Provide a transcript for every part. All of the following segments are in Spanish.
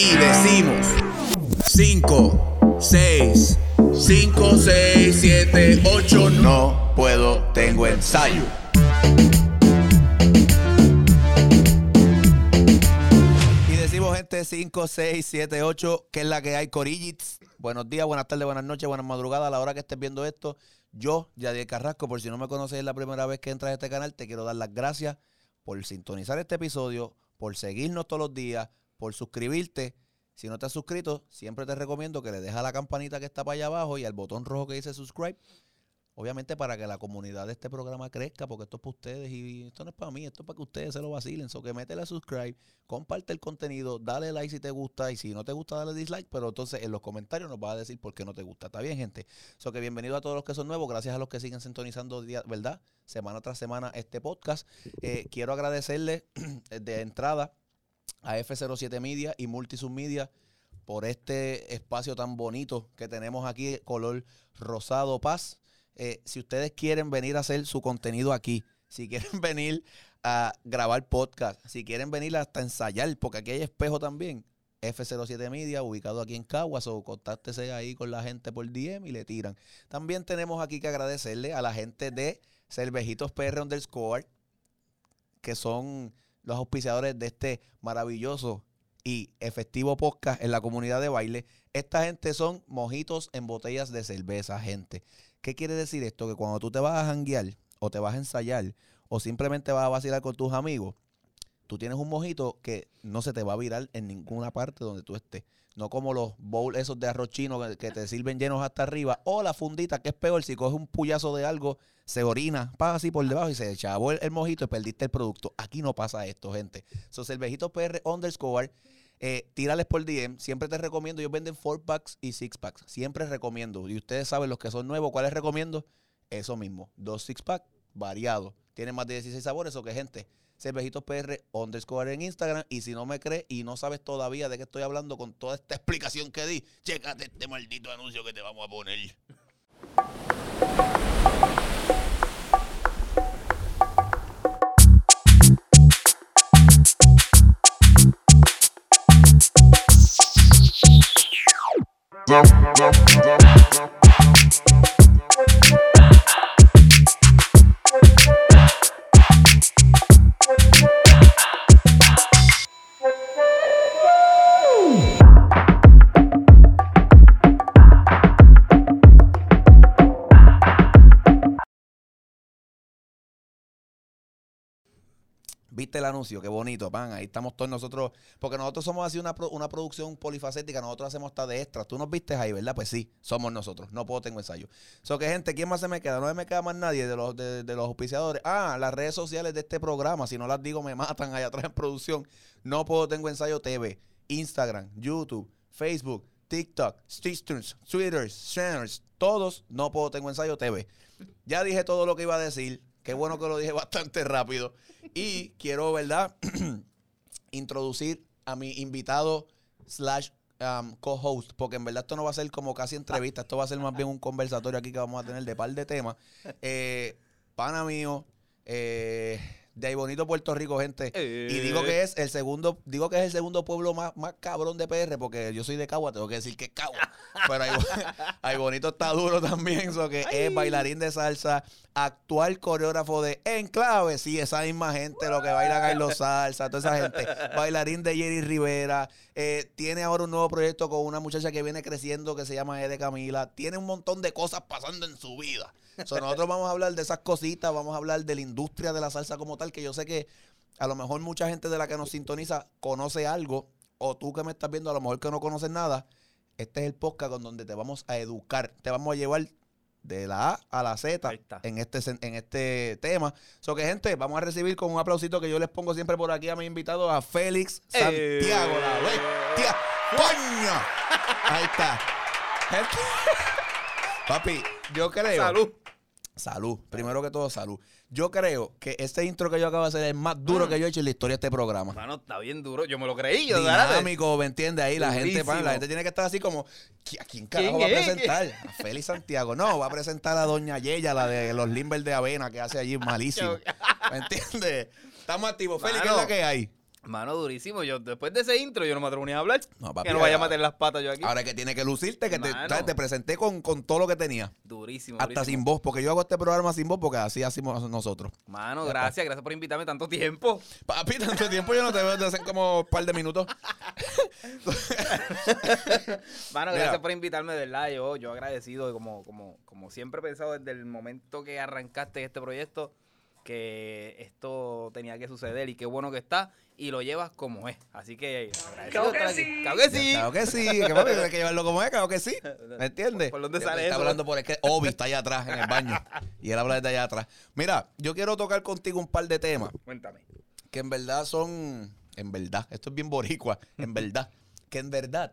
Y decimos 5, 6, 5, 6, 7, 8, no puedo, tengo ensayo. Y decimos gente 5, 6, 7, 8, que es la que hay, Corillits. Buenos días, buenas tardes, buenas noches, buenas madrugadas. A la hora que estés viendo esto, yo, Yadier Carrasco, por si no me conoces es la primera vez que entras a este canal, te quiero dar las gracias por sintonizar este episodio, por seguirnos todos los días, por suscribirte. Si no te has suscrito, siempre te recomiendo que le dejes a la campanita que está para allá abajo y al botón rojo que dice subscribe. Obviamente para que la comunidad de este programa crezca, porque esto es para ustedes y esto no es para mí, esto es para que ustedes se lo vacilen. So que métele a subscribe, comparte el contenido, dale like si te gusta y si no te gusta, dale dislike, pero entonces en los comentarios nos va a decir por qué no te gusta. ¿Está bien, gente? So que bienvenido a todos los que son nuevos, gracias a los que siguen sintonizando, día- ¿verdad? Semana tras semana este podcast. Eh, quiero agradecerle de entrada a F07 Media y Multisub Media por este espacio tan bonito que tenemos aquí, color rosado paz. Eh, si ustedes quieren venir a hacer su contenido aquí, si quieren venir a grabar podcast, si quieren venir hasta ensayar, porque aquí hay espejo también, F07 Media, ubicado aquí en Caguas, o contáctese ahí con la gente por DM y le tiran. También tenemos aquí que agradecerle a la gente de Cervejitos PR underscore, que son los auspiciadores de este maravilloso y efectivo podcast en la comunidad de baile. Esta gente son mojitos en botellas de cerveza, gente. ¿Qué quiere decir esto? Que cuando tú te vas a janguear o te vas a ensayar o simplemente vas a vacilar con tus amigos, tú tienes un mojito que no se te va a virar en ninguna parte donde tú estés. No como los bowls esos de arroz chino que, te sirven llenos hasta arriba. O la fundita, que es peor, si coges un puyazo de algo, se orina, pasa así por debajo y se chavó el, mojito y perdiste el producto. Aquí no pasa esto, gente. Son cervejitos PR underscore. Eh, tírales por DM. Siempre te recomiendo. Ellos venden 4 packs y 6 packs. Siempre recomiendo. Y ustedes saben los que son nuevos, ¿cuáles recomiendo? Eso mismo. Dos 6 packs variados. Tienen más de 16 sabores. O que, gente, cervejitos PR underscore en Instagram. Y si no me crees y no sabes todavía de qué estoy hablando con toda esta explicación que di, chécate este maldito anuncio que te vamos a poner. ¿Viste el anuncio? Qué bonito, pan. Ahí estamos todos nosotros. Porque nosotros somos así una, una producción polifacética. Nosotros hacemos hasta de extras. Tú nos viste ahí, ¿verdad? Pues sí, somos nosotros. No puedo tengo ensayo. So que, gente, ¿quién más se me queda? No me queda más nadie de los, de, de los auspiciadores. Ah, las redes sociales de este programa. Si no las digo, me matan allá atrás en producción. No puedo tengo ensayo TV. Instagram, YouTube, Facebook, TikTok, Stitchers, Twitter, Shares. Todos no puedo tengo ensayo TV. Ya dije todo lo que iba a decir. Qué bueno que lo dije bastante rápido. Y quiero, ¿verdad? introducir a mi invitado slash um, co-host, porque en verdad esto no va a ser como casi entrevista, esto va a ser más bien un conversatorio aquí que vamos a tener de par de temas. Eh, pana mío, eh, de ahí bonito Puerto Rico, gente. Y digo que es el segundo, digo que es el segundo pueblo más, más cabrón de PR, porque yo soy de Cagua, tengo que decir que es Cagua. Pero ahí, ahí bonito está duro también, eso que es bailarín de salsa, actual coreógrafo de Enclave, sí, esa misma gente, lo que baila Carlos Salsa, toda esa gente, bailarín de Jerry Rivera, eh, tiene ahora un nuevo proyecto con una muchacha que viene creciendo que se llama Ede Camila, tiene un montón de cosas pasando en su vida. So, nosotros vamos a hablar de esas cositas, vamos a hablar de la industria de la salsa como tal, que yo sé que a lo mejor mucha gente de la que nos sintoniza conoce algo, o tú que me estás viendo a lo mejor que no conoces nada, este es el podcast con donde te vamos a educar, te vamos a llevar de la A a la Z en este, en este tema. So que gente, vamos a recibir con un aplausito que yo les pongo siempre por aquí a mi invitado, a Félix Eh. Santiago, la bestia. ¡Coño! Ahí está. Papi, yo creo. Salud. Salud. Primero que todo, salud. Yo creo que este intro que yo acabo de hacer es el más duro que yo he hecho en la historia de este programa. Mano, está bien duro. Yo me lo creí. Yo. Dinámico, ¿me entiendes? Ahí la gente, pan, la gente tiene que estar así como, ¿qui- ¿a quién carajo ¿Quién va a es? presentar? A Félix Santiago. No, va a presentar a Doña Yeya, la de los Limber de avena que hace allí malísimo. ¿Me entiendes? Estamos activos. Félix, ¿qué es la que hay? Mano, durísimo. Yo, después de ese intro, yo no me atrevo ni a hablar. No, papi, que no vaya a meter las patas yo aquí. Ahora que tiene que lucirte, que te, Mano. ¿sabes? te presenté con, con todo lo que tenía. durísimo. Hasta durísimo. sin voz, porque yo hago este programa sin voz porque así hacemos nosotros. Mano, Ya está. gracias, gracias por invitarme tanto tiempo. Papi, tanto tiempo yo no te veo desde hace como un par de minutos. Mano, Mira. gracias por invitarme, de verdad. Yo, yo agradecido, como, como, como siempre he pensado desde el momento que arrancaste este proyecto, que esto tenía que suceder y qué bueno que está. Y lo llevas como es. Así que Claro que de sí. Claro que sí. Claro que sí, que papi, hay que llevarlo como es, claro que sí. ¿Me entiendes? ¿Por dónde sale está eso? hablando por es que Obi está allá atrás en el baño. Y él habla desde allá atrás. Mira, yo quiero tocar contigo un par de temas Cuéntame. que en verdad son, en verdad, esto es bien boricua, en verdad, que en verdad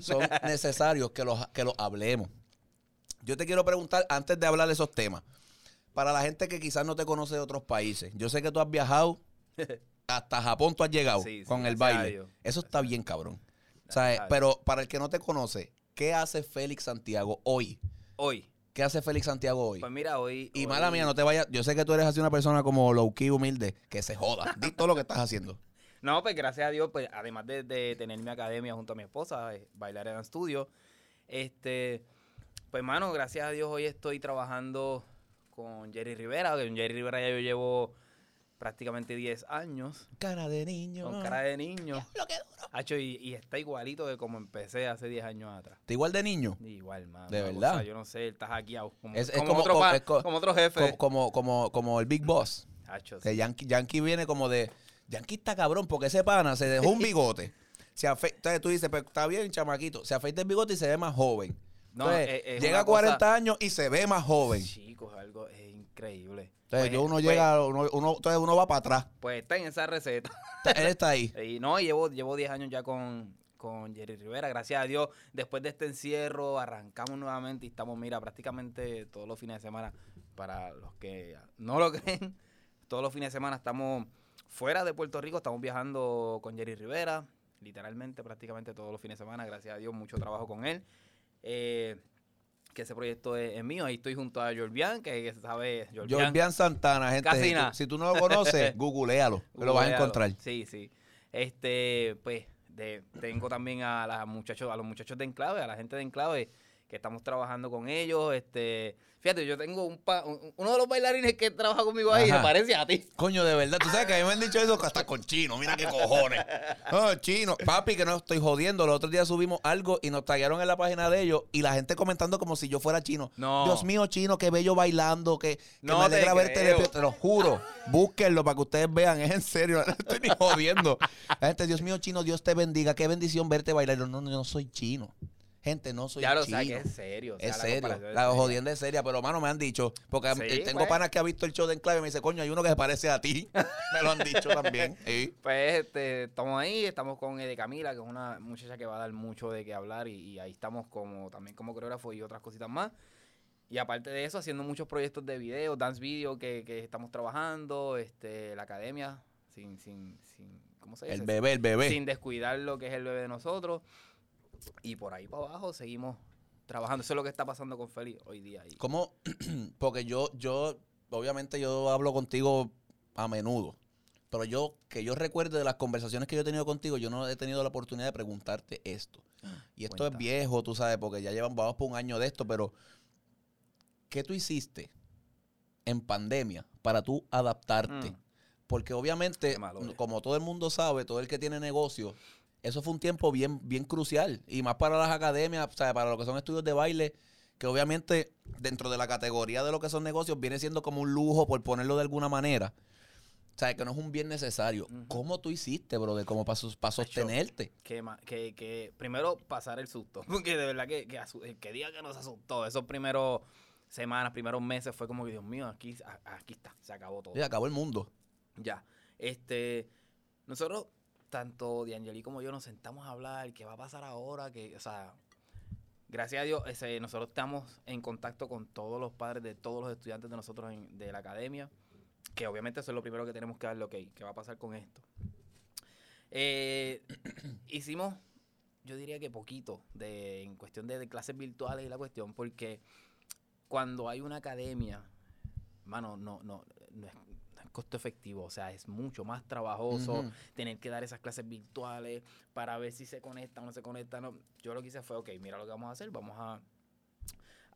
son necesarios que los, que los hablemos. Yo te quiero preguntar, antes de hablar de esos temas, para la gente que quizás no te conoce de otros países, yo sé que tú has viajado, hasta Japón tú has llegado Sí, sí, con el baile. Eso está bien, cabrón. Gracias ¿Sabes? a Dios. Pero para el que no te conoce, ¿qué hace Félix Santiago hoy? Hoy. ¿Qué hace Félix Santiago hoy? Pues mira, hoy. Y hoy- mala mía, no te vayas. Yo sé que tú eres así una persona como low key, humilde, que se joda. Di todo lo que estás haciendo. No, pues gracias a Dios, pues además de, de tener mi academia junto a mi esposa, eh, Bailar en Estudio, este, pues mano, gracias a Dios hoy estoy trabajando con Jerry Rivera, con Jerry Rivera ya yo llevo prácticamente 10 años, Cara de niño. con cara de niño. Lo que duro. Hacho, y, y está igualito de como empecé hace 10 años atrás. ¿Te igual de niño? Igual, mano. ¿De verdad? cosa, yo no sé, estás hackeado. Como, Es- es como como- otro, como- pa- es co- como otro jefe. Como, como, como, como el Big Boss. Hacho, Que. Yankee, Yankee viene como de. Yankee está cabrón porque ese pana se dejó un bigote. Se afe- Entonces tú dices, pues está bien, chamaquito. Se afeita el bigote y se ve más joven. No, Entonces, es- es llega a 40 cosa- años y se ve más joven. Chicos, algo es increíble. Entonces Pues, uno pues- llega, uno, uno- entonces uno va para atrás. Pues está en esa receta. Él está ahí. Y no, llevo, llevo 10 años ya con, con Jerry Rivera. Gracias a Dios, después de este encierro, arrancamos nuevamente y estamos, mira, prácticamente todos los fines de semana, para los que no lo creen, todos los fines de semana estamos fuera de Puerto Rico, estamos viajando con Jerry Rivera, literalmente, prácticamente todos los fines de semana. Gracias a Dios, mucho trabajo con él. Eh, que ese proyecto es, es mío. Ahí estoy junto a Jorbian, que, que sabe. Jorbian. Santana, gente. Si tú- no lo conoces, googlealo. que lo vas a encontrar. Sí, sí. Este, pues, de, tengo también a las muchachos, a los muchachos de Enclave, a la gente de Enclave, que estamos trabajando con ellos. Este, fíjate, yo tengo un, pa- un- uno de los bailarines que trabaja conmigo ahí, Ajá. me parece a ti. Coño, de verdad. Tú sabes que a mí me han dicho eso hasta con chino. Mira qué cojones. No, chino. Papi, que no estoy jodiendo. Los otros días subimos algo y nos tallaron en la página de ellos y la gente comentando como si yo fuera chino. No. Dios mío, chino, qué bello bailando, que, que No me te alegra verte. creo. despierto. Te lo juro. Búsquenlo para que ustedes vean. Es en serio. No estoy ni jodiendo. La gente, Dios mío, chino, Dios te bendiga. Qué bendición verte bailar. No, no, yo no soy chino. Gente, no soy ya lo chino. sabes que es serio. o sea, Es la serio, la jodienda es seria, pero mano me han dicho, porque Sí, eh, tengo pues. panas que ha visto el show de Enclave y me dice, coño, hay uno que se parece a ti. me lo han dicho también. Sí. Pues este, estamos ahí, estamos con Ede Camila, que es una muchacha que va a dar mucho de qué hablar y, y ahí estamos como también como coreógrafo y otras cositas más. Y aparte de eso, haciendo muchos proyectos de video, dance video que, que estamos trabajando, este, la academia, sin, sin, sin, ¿cómo se dice? El bebé, el bebé. Sin descuidar lo que es el bebé de nosotros. Y por ahí para abajo seguimos trabajando. Eso es lo que está pasando con Feli hoy día. Y, ¿Cómo? Porque yo, yo, obviamente yo hablo contigo a menudo. Pero yo, que yo recuerde de las conversaciones que yo he tenido contigo, yo no he tenido la oportunidad de preguntarte esto. Y esto Cuenta. es viejo, tú sabes, porque ya llevan, vamos por un año de esto, pero ¿qué tú hiciste en pandemia para tú adaptarte? Mm. Porque obviamente, como todo el mundo sabe, todo el que tiene negocio, eso fue un tiempo bien, bien crucial. Y más para las academias, o sea, para lo que son estudios de baile, que obviamente dentro de la categoría de lo que son negocios viene siendo como un lujo, por ponerlo de alguna manera. O sea, que no es un bien necesario. ¿Cómo tú hiciste, brother? Como para, para sostenerte. que, que, que primero pasar el susto. Porque de verdad que, que, el que día que nos asustó, esos primeros semanas, primeros meses, fue como que, Dios mío, aquí, aquí está, se acabó todo. Y acabó el mundo. Ya. Este, nosotros, tanto D'Angeli como yo, nos sentamos a hablar, qué va a pasar ahora, que, o sea, gracias a Dios, ese, nosotros estamos en contacto con todos los padres de todos los estudiantes de nosotros en- de la academia, que obviamente eso es lo primero que tenemos que darle, ok, ¿qué va a pasar con esto? Eh, hicimos, yo diría que poquito, de, en cuestión de, clases virtuales y la cuestión, porque cuando hay una academia, mano, no, no, no costo efectivo, o sea, es mucho más trabajoso tener que dar esas clases virtuales para ver si se conectan o no se conectan. no. Yo lo que hice fue, ok, mira lo que vamos a hacer, vamos a,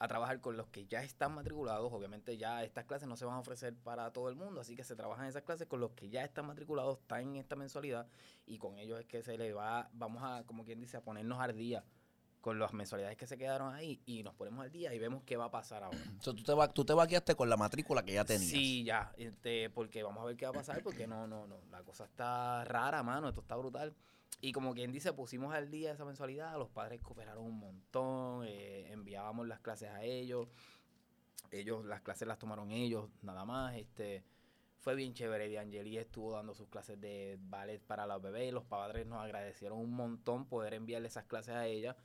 a trabajar con los que ya están matriculados. Obviamente ya estas clases no se van a ofrecer para todo el mundo, así que se trabajan esas clases con los que ya están matriculados, están en esta mensualidad y con ellos es que se le va, vamos a, como quien dice, a ponernos al día con las mensualidades que se quedaron ahí y nos ponemos al día y vemos qué va a pasar ahora. O sea, tú te, va, tú te vaqueaste con la matrícula que ya tenías. Sí, ya, este, porque vamos a ver qué va a pasar, porque no, no, no, la cosa está rara, mano, esto está brutal. Y como quien dice, pusimos al día esa mensualidad, los padres cooperaron un montón, eh, enviábamos las clases a ellos, ellos, las clases las tomaron ellos, nada más, este, fue bien chévere, de Angeli estuvo dando sus clases de ballet para los bebés, los padres nos agradecieron un montón poder enviarle esas clases a ella,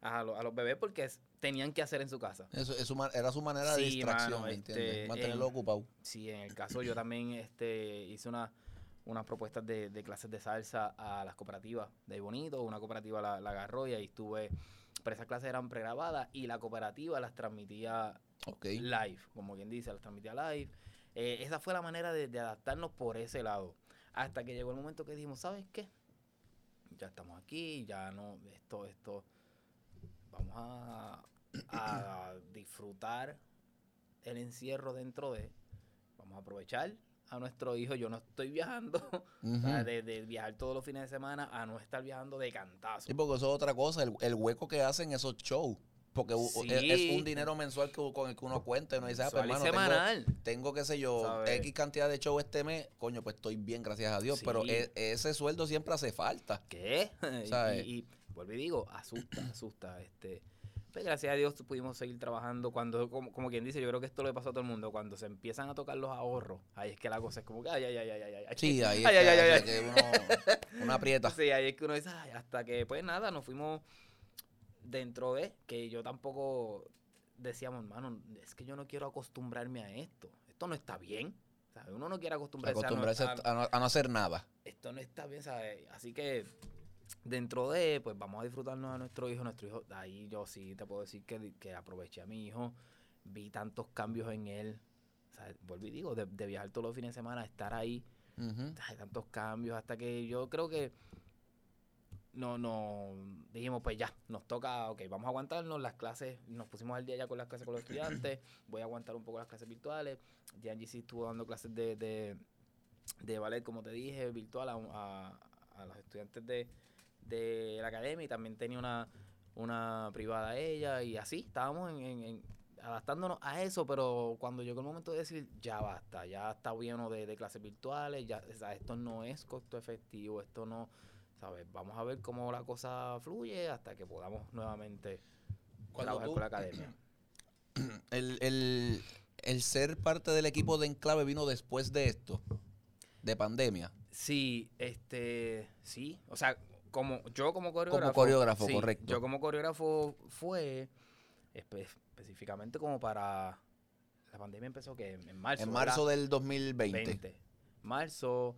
a, lo- a los bebés, porque es- tenían que hacer en su casa. Eso, es su ma- era su manera de Sí, distracción, mano, ¿me este, entiendes? Mantenerlo en- ocupado. Sí, en el caso yo también este, hice una, unas propuestas de, de clases de salsa a las cooperativas de Bonito, una cooperativa la, la agarró y ahí estuve, pero esas clases eran pregrabadas y la cooperativa las transmitía live, como quien dice, las transmitía live. Eh, esa fue la manera de, de adaptarnos por ese lado. Hasta que llegó el momento que dijimos, ¿sabes qué? Ya estamos aquí, ya no, esto, esto, vamos a, a disfrutar el encierro dentro de, vamos a aprovechar a nuestro hijo, yo no estoy viajando, o sea, Ujú. de, de viajar todos los fines de semana a no estar viajando de cantazo. Sí, porque eso es otra cosa, el, el hueco que hacen esos shows. Porque Sí. es, es un dinero mensual que, con el que uno cuenta y uno dice, ah, pues, Mensual y hermano, tengo, semanal. tengo, qué sé yo, ¿Sabes? X cantidad de shows este mes, coño, pues estoy bien, gracias a Dios. Pero e- ese sueldo siempre hace falta. ¿Qué? ¿Sabes? y, y vuelvo y digo, asusta, asusta. Este, pues gracias a Dios pudimos seguir trabajando. Cuando, como, como quien dice, yo creo que esto le pasó a todo el mundo. Cuando se empiezan a tocar los ahorros, ahí es que la cosa es como que, ay, ay, ay, ay, ay, ay. Sí, ahí es Ay, que, ay. uno, uno aprieta. Sí, ahí es que uno dice, ay, hasta que, pues nada, nos fuimos dentro de que yo tampoco decíamos, hermano, es que yo no quiero acostumbrarme a esto. Esto no está bien. ¿sabes? Uno no quiere acostumbrarse, Acostumbrarse a, no- a- a no, a no hacer nada. esto no está bien, ¿sabes? Así que dentro de, pues vamos a disfrutarnos a nuestro hijo, nuestro hijo, ahí yo sí te puedo decir que, que aproveché a mi hijo, vi tantos cambios en él, ¿sabes? Vuelvo y digo, de, de viajar todos los fines de semana, estar ahí, hay tantos cambios, hasta que yo creo que no, no, dijimos, pues ya, nos toca, ok, vamos a aguantarnos las clases, nos pusimos al día ya con las clases con los estudiantes, voy a aguantar un poco las clases virtuales, Giangi sí estuvo dando clases de, de, de ballet, como te dije, virtual a, a- a los estudiantes de, de la academia y también tenía una, una privada ella y así, estábamos en, en- en- adaptándonos a eso, pero cuando llegó el momento de decir, ya basta, ya está bueno de, de clases virtuales, ya, o sea, esto no es costo efectivo, esto no, ¿sabes? Vamos a ver cómo la cosa fluye hasta que podamos nuevamente Cuando trabajar tú- con la academia. El, el- el ser parte del equipo de Enclave vino después de esto, de pandemia. Sí, este, sí, o sea, como yo como coreógrafo. coreógrafo, sí, correcto. Yo como coreógrafo fue espe- específicamente como para la pandemia empezó que en marzo. en ¿verdad? marzo del 2020. 20. Marzo,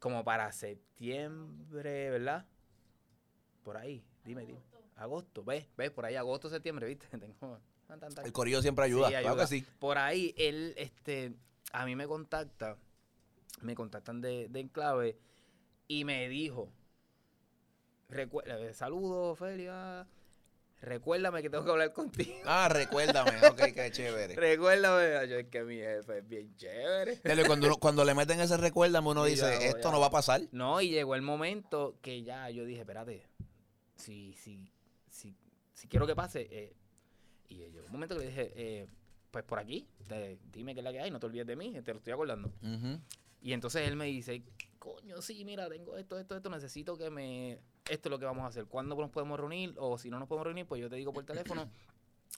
como para septiembre, ¿verdad? Por ahí, dime, dime. Agosto, ves, ves, por ahí agosto, septiembre, ¿viste? Tengo tan, tan, tan. El corillo siempre ayuda, Sí, claro que sí. Por ahí, él, este, a mí me contacta, me contactan de, de Enclave y me dijo, eh, saludos, Felia, recuérdame que tengo que hablar contigo. Ah, recuérdame, ok, qué chévere. Recuérdame, yo es que mi jefe es bien chévere. Dele, Cuando, uno- cuando le meten ese recuérdame, uno dice, esto ya. no va a pasar. No, y llegó el momento que ya yo dije, espérate, si, si, si, si quiero que pase, eh, y llegó un momento que le dije, eh, pues por aquí, te- dime qué es la que hay, no te olvides de mí, te lo estoy acordando. Y entonces él me dice, coño, sí, mira, tengo esto, esto, esto, necesito que me... Esto es lo que vamos a hacer. ¿Cuándo nos podemos reunir? O si no nos podemos reunir, pues yo te digo por teléfono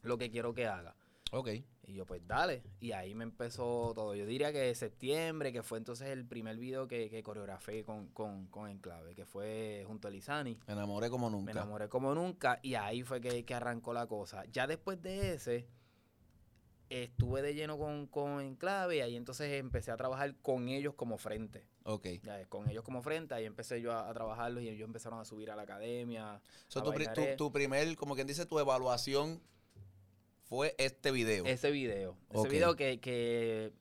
lo que quiero que haga. Ok. Y yo, pues dale. Y ahí me empezó todo. Yo diría que septiembre, que fue entonces el primer video que, que coreografé con, con, con Enclave, que fue junto a Lizani. Me enamoré como Me nunca. enamoré como nunca y ahí fue que, que arrancó la cosa. Ya después de ese, estuve de lleno con, con Enclave y ahí entonces empecé a trabajar con ellos como frente. Ok. Ya, ves, con ellos como frente, ahí empecé yo a, a trabajarlos y ellos empezaron a subir a la academia. So, tu, tu- tu primer, como quien dice, tu evaluación fue este video. Ese video. Ese Ok. video que, que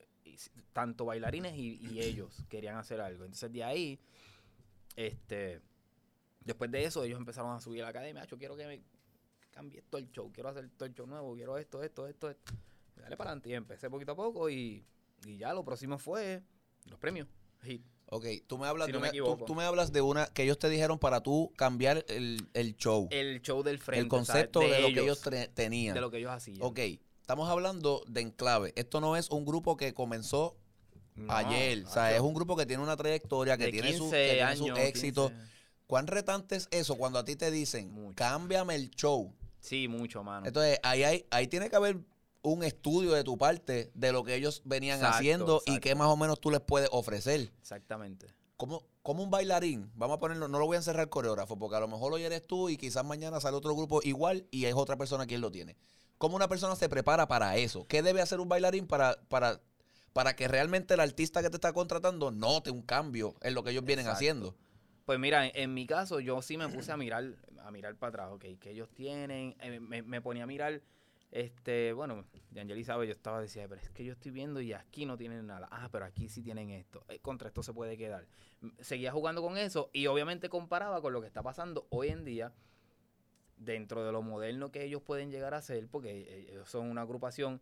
tanto bailarines y, y ellos querían hacer algo. Entonces de ahí, este, después de eso, ellos empezaron a subir a la academia. Yo quiero que me cambie todo el show, quiero hacer todo el show nuevo, quiero esto, esto, esto, esto. Dale para adelante. Y empecé poquito a poco y, y ya lo próximo fue los premios. Hit. Ok, tú me hablas, Si de no una, tú, me hablas de una que ellos te dijeron para tú cambiar el, el show, el, El show del frente. concepto ¿sabes? de, lo que ellos tenían. de lo que ellos hacían. Ok, estamos hablando de Enclave. Esto no es un grupo que comenzó No, ayer. O sea, es un grupo que tiene una trayectoria, que tiene, su, 15 que tiene su años, éxito. 15. ¿Cuán retante es eso cuando a ti te dicen, Mucho. cámbiame el show? Sí, mucho, mano. Entonces, ahí, hay, ahí tiene que haber un estudio de tu parte de lo que ellos venían Exacto, haciendo y qué más o menos tú les puedes ofrecer. Exactamente. Como, como un bailarín, vamos a ponerlo, no lo voy a encerrar coreógrafo, porque a lo mejor hoy eres tú y quizás mañana sale otro grupo igual y es otra persona quien lo tiene. ¿Cómo una persona se prepara para eso? ¿Qué debe hacer un bailarín para, para, para que realmente el artista que te está contratando note un cambio en lo que ellos vienen Exacto. haciendo? Pues mira, en, en mi caso, yo sí me puse a mirar, a mirar para atrás, ok, que ellos tienen, eh, me, me ponía a mirar, este, bueno, de Angeli sabe, yo estaba decía, pero es que yo estoy viendo y aquí no tienen nada. Ah, pero aquí sí tienen esto. Eh, contra esto se puede quedar. Seguía jugando con eso y obviamente comparaba con lo que está pasando hoy en día dentro de lo moderno que ellos pueden llegar a ser, porque eh, ellos son una agrupación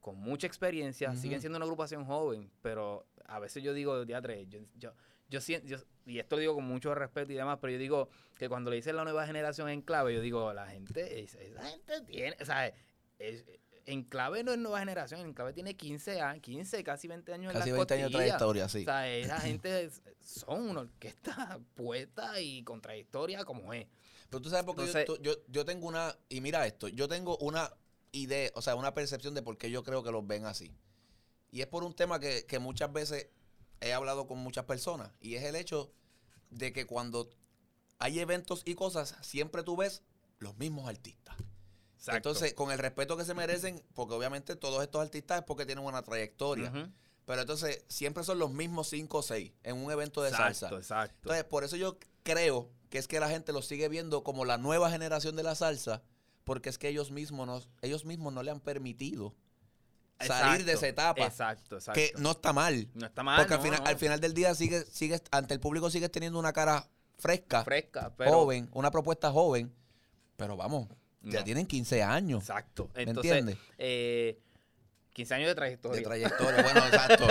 con mucha experiencia, siguen siendo una agrupación joven, pero a veces yo digo, teatre, yo, yo, yo siento, yo- y esto lo digo con mucho respeto y demás, pero yo digo que cuando le dicen la nueva generación en clave, yo digo, la gente, es- esa gente tiene, o sea, es- en clave no es nueva generación, en clave tiene 15 años, 15, casi 20 años Casi en las 20 años de trayectoria, sí. O sea, esa gente es- son una orquesta puesta y con trayectoria como es. Pero tú sabes por qué yo- Entonces- yo, yo tengo una, y mira esto, yo tengo una idea, o sea, una percepción de por qué yo creo que los ven así. Y es por un tema que, que muchas veces he hablado con muchas personas, y es el hecho de que cuando hay eventos y cosas, siempre tú ves los mismos artistas. Entonces, con el respeto que se merecen, porque obviamente todos estos artistas es porque tienen una trayectoria, pero entonces siempre son los mismos cinco o seis en un evento de exacto, salsa. exacto. Entonces, por eso yo creo que es que la gente los sigue viendo como la nueva generación de la salsa, porque es que ellos mismos, nos, ellos mismos no le han permitido salir de esa etapa, Exacto, exacto. que no está mal, No está mal. porque al final, no. al final del día sigue, sigues, ante el público sigues teniendo una cara fresca, fresca, pero joven, una propuesta joven, pero vamos, ya tienen 15 años Exacto. ¿Me Entonces, entiendes? eh, 15 años de trayectoria. de trayectoria. Bueno, exacto.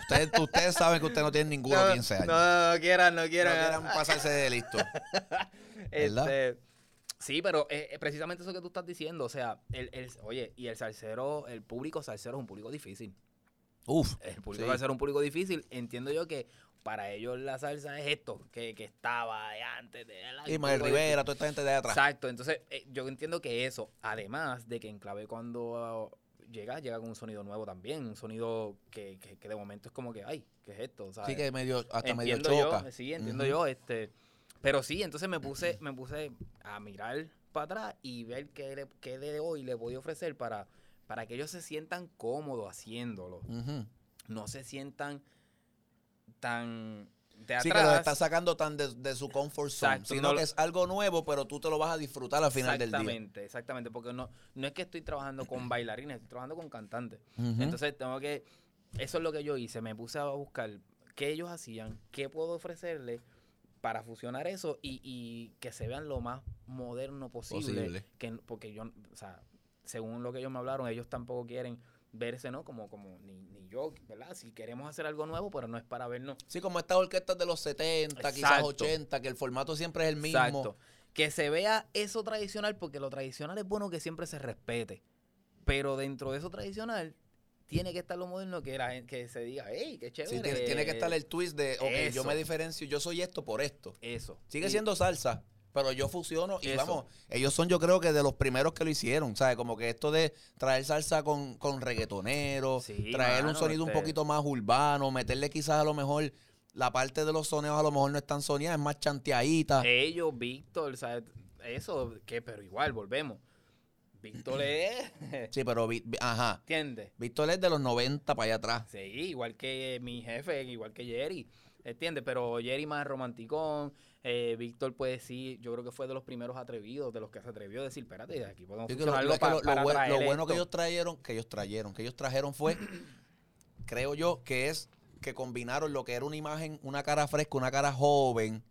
Ustedes, ustedes saben que ustedes no tienen ninguno de 15 años. No, No, no quieran, no quieran. quieran pasarse de listo. ¿verdad? Este, sí, pero eh, eh, precisamente eso que tú estás diciendo, o sea, el, el- oye, y el salsero, el público salsero es un público difícil. Uf. El público Sí. salsero es un público difícil. Entiendo yo que para ellos la salsa es esto, que, que estaba de antes de la Y Mael Rivera, toda esta gente de atrás. Exacto, entonces eh, yo entiendo que eso, además de que en clave cuando uh, llega, llega con un sonido nuevo también, un sonido que, que, que de momento es como que, ay, ¿qué es esto? ¿sabes? Sí, que medio, hasta medio entiendo choca. yo, sí, entiendo yo, este, pero sí, entonces me puse, me puse a mirar para atrás y ver qué, le- qué de hoy le podía ofrecer para, para que ellos se sientan cómodos haciéndolo, no se sientan tan de Sí, atrás. que los está sacando tan de, de su comfort zone, Exacto, sino no lo- que es algo nuevo, pero tú te lo vas a disfrutar al final del día. Exactamente, exactamente, porque no, no es que estoy trabajando con bailarines, estoy trabajando con cantantes. Entonces tengo que, eso es lo que yo hice, me puse a buscar qué ellos hacían, qué puedo ofrecerle para fusionar eso y, y que se vean lo más moderno posible. Posible. Que, porque yo, o sea, según lo que ellos me hablaron, ellos tampoco quieren verse, ¿no? Como, como ni, ni yo, ¿verdad? Si queremos hacer algo nuevo, pero no es para vernos Sí, como estas orquestas de los 70, quizás Exacto. 80, que el formato siempre es el mismo. Exacto. Que se vea eso tradicional, porque lo tradicional es bueno que siempre se respete. Pero dentro de eso tradicional, tiene que estar lo moderno que, la, que se diga, hey, qué chévere. Sí, tiene, tiene que estar el twist de, ok, yo me diferencio, yo soy esto por esto. Eso. Sigue siendo salsa, pero yo fusiono y Eso. vamos, ellos son yo creo que de los primeros que lo hicieron, ¿sabes? Como que esto de traer salsa con, con Sí, traer un sonido un este- poquito más urbano, meterle quizás a lo mejor la parte de los soneos a lo mejor no es tan soneada, es más chanteadita. Ellos, Víctor, ¿sabes? Eso, que, pero igual, volvemos. Víctor es. Sí, pero, ajá, ¿Entiendes? Víctor es de los 90 para allá atrás. Sí, igual que mi jefe, igual que Jerry. ¿Entiendes? Pero Jerry más romanticón. eh, Víctor, pues sí, yo creo que fue de los primeros atrevidos, de los que se atrevió a decir, espérate, de aquí podemos fusionar lo, algo es que pa- lo- lo para buen- lo traer bueno que esto". ellos trajeron, que ellos trajeron, que ellos trajeron fue creo yo que es que combinaron lo que era una imagen, una cara fresca, una cara joven,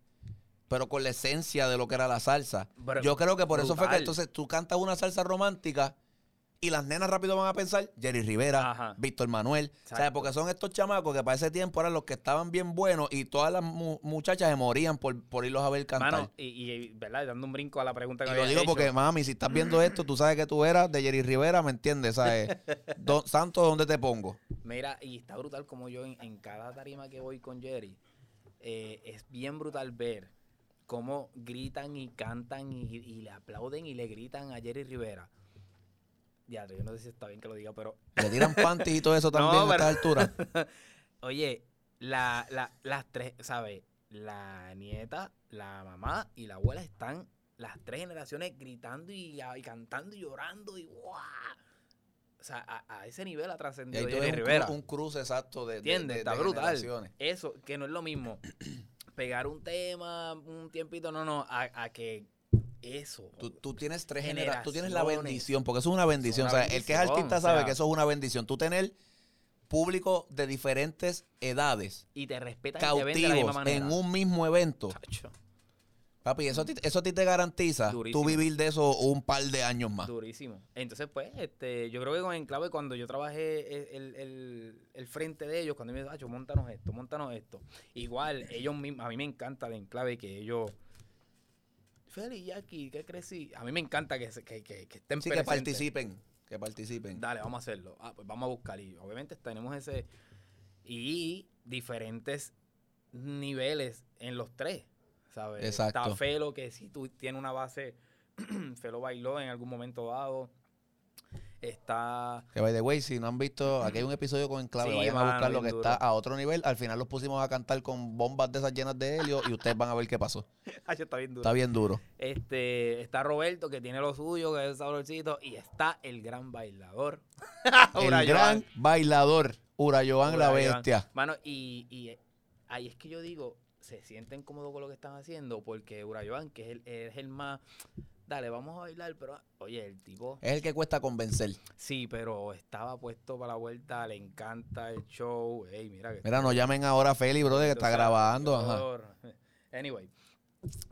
pero con la esencia de lo que era la salsa. Pero yo creo que por eso fue que entonces tú cantas una salsa romántica y las nenas rápido van a pensar Jerry Rivera, Ajá. Víctor Manuel, ¿sabes? Exacto. Porque son estos chamacos que para ese tiempo eran los que estaban bien buenos y todas las mu- muchachas se morían por, por irlos a ver cantar. Mano, y, y, ¿verdad? Dando un brinco a la pregunta que Y me lo digo hecho. porque, mami, si estás viendo esto, tú sabes que tú eras de Jerry Rivera, ¿me entiendes? ¿Sabes? Do- Santo, ¿dónde te pongo? Mira, y está brutal como yo en, en cada tarima que voy con Jerry, eh, es bien brutal ver cómo gritan y cantan y, y le aplauden y le gritan a Jerry Rivera. Ya, yo no sé si está bien que lo diga, pero Le tiran panties y todo eso también No, a esta altura. Oye, la, la, las tres, ¿sabes? La nieta, la mamá y la abuela están las tres generaciones gritando y, y cantando y llorando y ¡guau! O sea, a, a ese nivel ha trascendido un, Rivera. cru- un cruce exacto de, de, ¿Entiendes? de- Está de brutal. generaciones. Eso, que no es lo mismo pegar un tema un tiempito, no, no, a, a que eso. Tú, tú tienes tres generaciones. Tú tienes la bendición, porque eso es una bendición. una o sea, el que es artista o sabe sea. que eso es una bendición. Tú tener público de diferentes edades, y te respetan y te ven de la misma cautivos manera. en un mismo evento. Chacho, Papi, eso, a ti- eso a ti te garantiza Durísimo. tú vivir de eso un par de años más. Durísimo. Entonces, pues, este, yo creo que con Enclave, cuando yo trabajé el, el- el frente de ellos, cuando me dicen, montanos esto, montanos esto. Igual, ellos mismos, a mí me encanta de Enclave que ellos. Feli, Jackie, ¿qué crees? si-?" A mí me encanta que, que, que, que estén Sí, que participen. Que participen. Dale, vamos a hacerlo. Ah, pues vamos a buscar. Y obviamente tenemos ese. Y diferentes niveles en los tres. ¿Sabes? Exacto. Está Felo, que si tú tienes una base, Felo bailó en algún momento dado. Está. Que by the way, si no han visto, aquí hay un episodio con Enclave, Sí, vayan a buscar lo que está a otro nivel. Al final los pusimos a cantar con bombas de esas llenas de helio y ustedes van a ver qué pasó. Ay, está bien duro. Está bien duro. Este, está Roberto, que tiene lo suyo, que es saborcito. Y está el gran bailador. El gran bailador, Urayoan la bestia. Mano, y, y ahí es que yo digo, se sienten cómodos con lo que están haciendo, porque Urayoan, que es el, es el más, dale, vamos a bailar, pero, oye, el tipo, Es el que cuesta convencer. sí, pero estaba puesto para la vuelta, le encanta el show, ey, mira que... Mira, no llamen ahora a Feli, brother, que está O sea, grabando. Ajá. Anyway,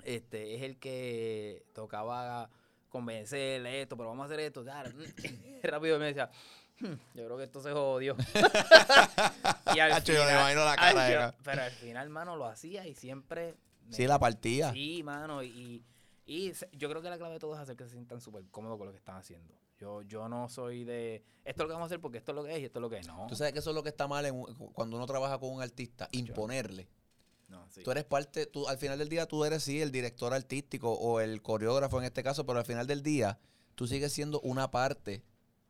este es el que tocaba convencerle esto, pero vamos a hacer esto. dale, Rápido me decía, "Hmm, yo creo que esto se jodió. y al Hacho, yo me imagino la cara ay, de yo- acá. pero al final, mano, lo hacía y siempre. me- Sí, la partida. Sí, mano, y, y yo creo que la clave de todo es hacer que se sientan súper cómodos con lo que están haciendo. Yo, yo no soy de esto es lo que vamos a hacer porque esto es lo que es y esto es lo que es. No, Tú sabes que eso es lo que está mal en cuando uno trabaja con un artista, imponerle. no, sí. Tú eres parte, tú al final del día tú eres sí el director artístico o el coreógrafo en este caso, pero al final del día tú sigues siendo una parte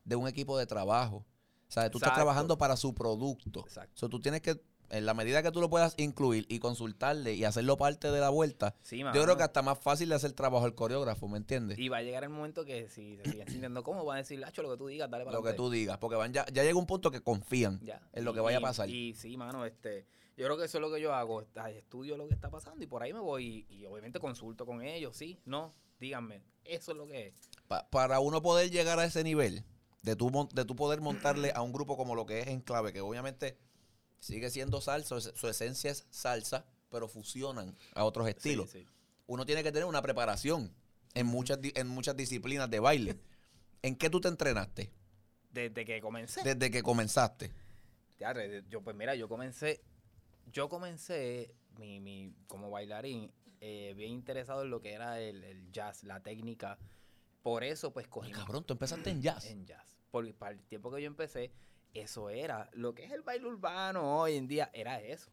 de un equipo de trabajo. O sea, tú estás trabajando para su producto. Exacto. So, tú tienes que, en la medida que tú lo puedas incluir y consultarle y hacerlo parte de la vuelta, Sí, yo creo que hasta más fácil de hacer trabajo al coreógrafo, ¿me entiendes? Y va a llegar el momento que si se siguen sintiendo cómodos, van a decir, Lacho, lo que tú digas, dale para Lo que adelante". tú digas, porque van ya, ya llega un punto que confían Ya. en lo que Y- vaya a pasar. Y sí, mano, este, yo creo que eso es lo que yo hago. Estudio lo que está pasando y por ahí me voy. Y, y obviamente consulto con ellos, sí, no, díganme, eso es lo que es. Pa- para uno poder llegar a ese nivel, de tu, mon- de tu poder montarle a un grupo como lo que es Enclave, que obviamente sigue siendo salsa, su, esencia es salsa, pero fusionan a otros estilos. Sí, sí. Uno tiene que tener una preparación en muchas, en muchas disciplinas de baile. ¿En qué tú te entrenaste Desde que comencé. desde que comenzaste? Yo, pues mira, yo comencé, yo comencé mi, mi, como bailarín, eh, bien interesado en lo que era el, el jazz, la técnica. Por eso, pues, cogí cabrón, tú empezaste en jazz. en jazz. Porque para el tiempo que yo empecé, eso era lo que es el baile urbano hoy en día, era eso.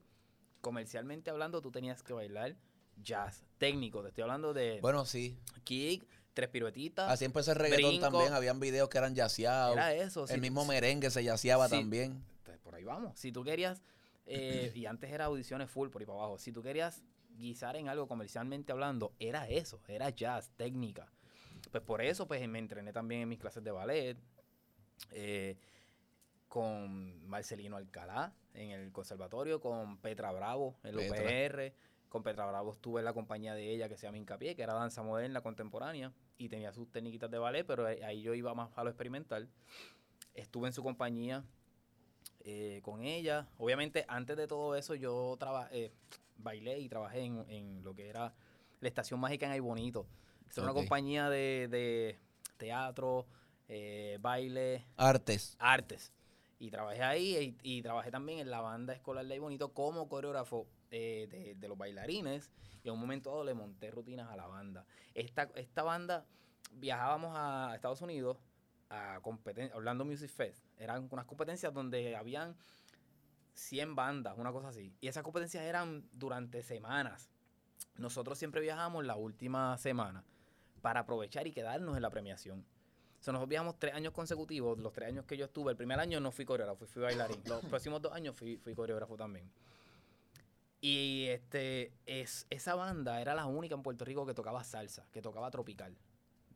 Comercialmente hablando, tú tenías que bailar jazz técnico. Te estoy hablando de Bueno, sí. kick, tres piruetitas. Así empezó el reggaetón brinco. también. Habían videos que eran yaceados. era eso. El mismo merengue se yaceaba también. Por ahí vamos. Si tú querías, eh, y antes era audiciones full por ahí para abajo, si tú querías guisar en algo comercialmente hablando, era eso, era jazz, técnica. Pues por eso pues me entrené también en mis clases de ballet, eh, con Marcelino Alcalá en el conservatorio, con Petra Bravo en el. UPR, con Petra Bravo estuve en la compañía de ella que se llama Hincapié, que era danza moderna contemporánea, y tenía sus técnicas de ballet, pero ahí yo iba más a lo experimental. Estuve en su compañía eh, con ella. Obviamente, antes de todo eso, yo traba- eh, bailé y trabajé en, en lo que era la Estación Mágica en Ay Bonito. Es una compañía de, de teatro, eh, baile, Artes. artes. Y trabajé ahí y, trabajé también en la banda escolar de Bonito como coreógrafo eh, de, los bailarines. Y en un momento dado le monté rutinas a la banda. Esta, esta banda viajábamos a Estados Unidos a competencia, Orlando Music Fest. Eran unas competencias donde habían 100 bandas, una cosa así. Y esas competencias eran durante semanas. Nosotros siempre viajábamos la última semana para aprovechar y quedarnos en la premiación. O sea, nosotros viajamos tres años consecutivos, los tres años que yo estuve. El primer año no fui coreógrafo, fui bailarín. Los próximos dos años fui, fui coreógrafo también. Y este, es, esa banda era la única en Puerto Rico que tocaba salsa, que tocaba tropical.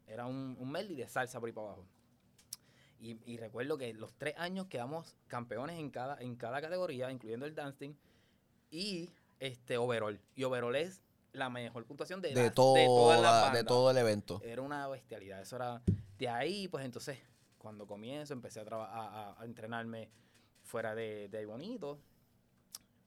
Era un, un medley de salsa por ahí para abajo. Y, y recuerdo que los tres años quedamos campeones en cada, en cada categoría, incluyendo el dancing y este overall. Y overall es la mejor puntuación de, De, las- todo, todas las de todo el evento. Era una bestialidad. Eso era. De ahí, pues entonces, cuando comienzo, empecé a, a, a- entrenarme fuera de, de ahí bonito.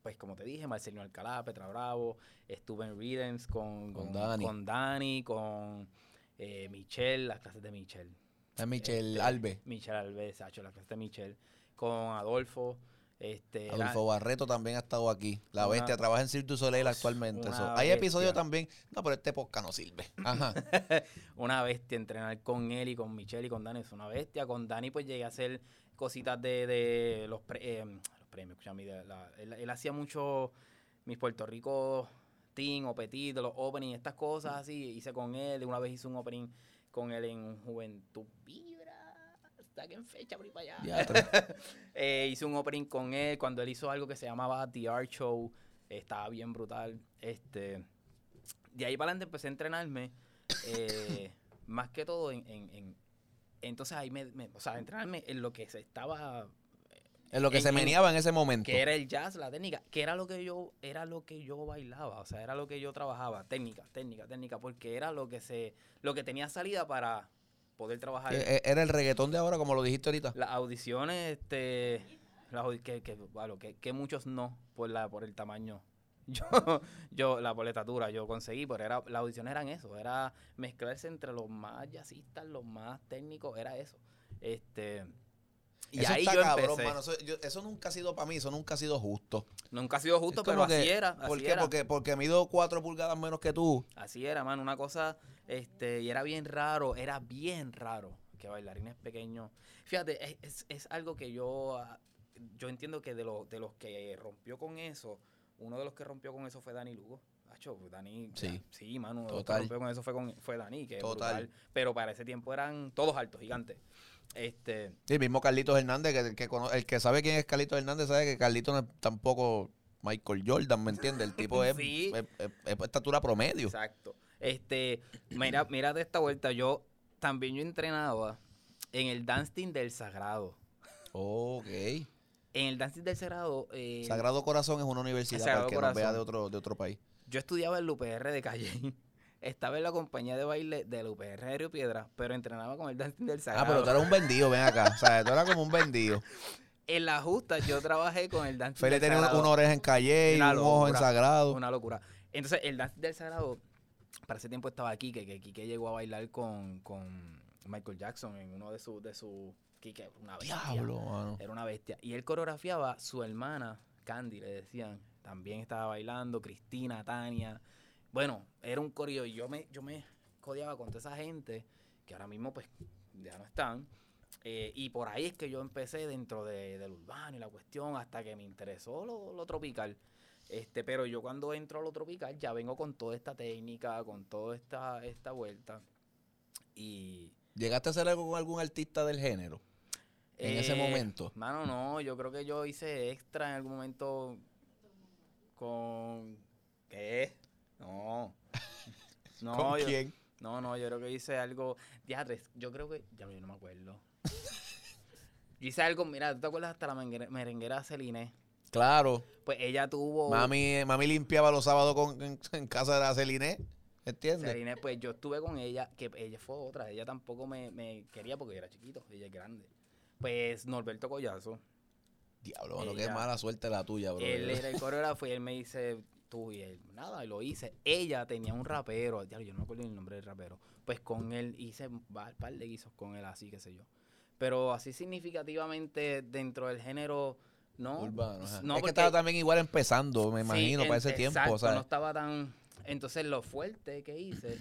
Pues como te dije, Marcelino Alcalá, Petra Bravo, estuve en Rhythms con, Con Dani. con, Dani, con eh, Michelle, las clases de Michelle. Es Michelle Este, Alves. Michelle Alves, Sacho, las clases de Michelle. Con Adolfo. Este, Adolfo Barreto también ha estado aquí. La Una- bestia trabaja en Cirque du Soleil actualmente. So, hay episodios también. No, pero este podcast no sirve. Ajá. una bestia entrenar con él y con Michelle y con Dani es una bestia con Dani pues llegué a hacer cositas de, de los, pre- eh, los premios escúchame, de la- él, él hacía mucho mis Puerto Rico team o petit los openings estas cosas así hice con él una vez hice un opening con él en Juventud saquen fecha por ahí para allá. Eh, hice un opening con él cuando él hizo algo que se llamaba The Art Show. estaba bien brutal. Este, de ahí para adelante empecé a entrenarme. eh, más que todo en, en- en- entonces ahí me, me- o sea, entrenarme en lo que se estaba Es lo que En- se en- meneaba en ese momento. que era el jazz, la técnica, que era lo que yo, era lo que yo bailaba, o sea, era lo que yo trabajaba, técnica, técnica, técnica, porque era lo que se, lo que tenía salida para poder trabajar. Que, eh, Era el reggaetón de ahora, como lo dijiste ahorita. Las audiciones, este, las que, que, bueno, que, que muchos no por la, por el tamaño. Yo, yo, la estatura, yo conseguí, pero era, las audiciones eran eso, era mezclarse entre los más jazzistas, los más técnicos, era eso. Este, y eso ahí está yo cabrón, empecé. mano. Eso, yo- eso nunca ha sido para mí, eso nunca ha sido justo. Nunca ha sido justo, pero como así que, era, así ¿Por qué? era. Porque, porque mido cuatro pulgadas menos que tú. Así era, mano, una cosa, este, y era bien raro, era bien raro que bailarines pequeños. Fíjate, es, es, es algo que yo, ah, yo entiendo que de, los de los que rompió con eso, uno de los que rompió con eso fue Dani Lugo. Acho, Dani, Sí. sí, mano, los que Total. rompió con eso fue, con, fue Dani, que Total. brutal. Pero para ese tiempo eran todos altos, gigantes. Este, Sí, mismo Carlitos Hernández, que, que cono- el que sabe quién es Carlitos Hernández sabe que Carlitos no es tampoco Michael Jordan, ¿me entiendes? El tipo es, Sí. es, es- es estatura promedio. Exacto. Este, mira, mira de esta vuelta, yo también yo entrenaba en el dance team del Sagrado. Ok. En el Dancing del Sagrado, eh, Sagrado Corazón es una universidad para el que nos vea de otro, de otro país. yo estudiaba en el UPR de Calle. Estaba en la compañía de baile del UPR de Río Piedra, pero entrenaba con el Dancing del Ah, Sagrado. pero tú eras un vendido, ven acá. O sea, tú eras como un vendido. En la justa yo trabajé con el Dancing Feli del tenía una, Sagrado. una oreja en Calle y un ojo en Sagrado. Una locura. Entonces, el Dancing del Sagrado, para ese tiempo estaba Kike, que Kike llegó a bailar con, con Michael Jackson en uno de sus... De su, Kike, una bestia. Diablo, mano. Era una bestia. Y él coreografiaba su hermana, Candy, le decían. También estaba bailando, Cristina, Tania. Bueno, era un coreo. Y yo me, yo me codeaba con toda esa gente que ahora mismo, pues, ya no están. Eh, y por ahí es que yo empecé dentro de- del urbano y la cuestión hasta que me interesó lo, lo tropical. Este, pero yo cuando entro a lo tropical ya vengo con toda esta técnica, con toda esta, esta vuelta. Y ¿Llegaste a hacer algo con algún artista del género? En ese Eh, momento. Mano, no, yo creo que yo hice extra en algún momento con. ¿Qué? No. No, ¿Con yo- quién? No, no, yo creo que hice algo. Diatres, yo creo que. Ya yo no me acuerdo. yo hice algo, mira, ¿tú te acuerdas hasta la merengue- merenguera Celine? Claro. Pues ella tuvo. Mami, mami limpiaba los sábados con, en, en casa de la Celine. ¿Entiendes? Celine, pues yo estuve con ella, que ella fue otra. Ella tampoco me, me quería porque yo era chiquito, ella es grande. Pues Norberto Collazo Diablo, mano, qué mala suerte la tuya, bro. Él era el coreógrafo y él me dice, tú y él, nada, y lo hice. Ella tenía un rapero, ya, yo no me acuerdo el nombre del rapero. Pues con él hice un par de guisos con él, así, qué sé yo. Pero así significativamente dentro del género, no. Urbano, ajá. no, es que porque- estaba también igual empezando, me Sí, imagino, para ese tiempo, exacto, ¿sabes? no estaba tan... Entonces lo fuerte que hice,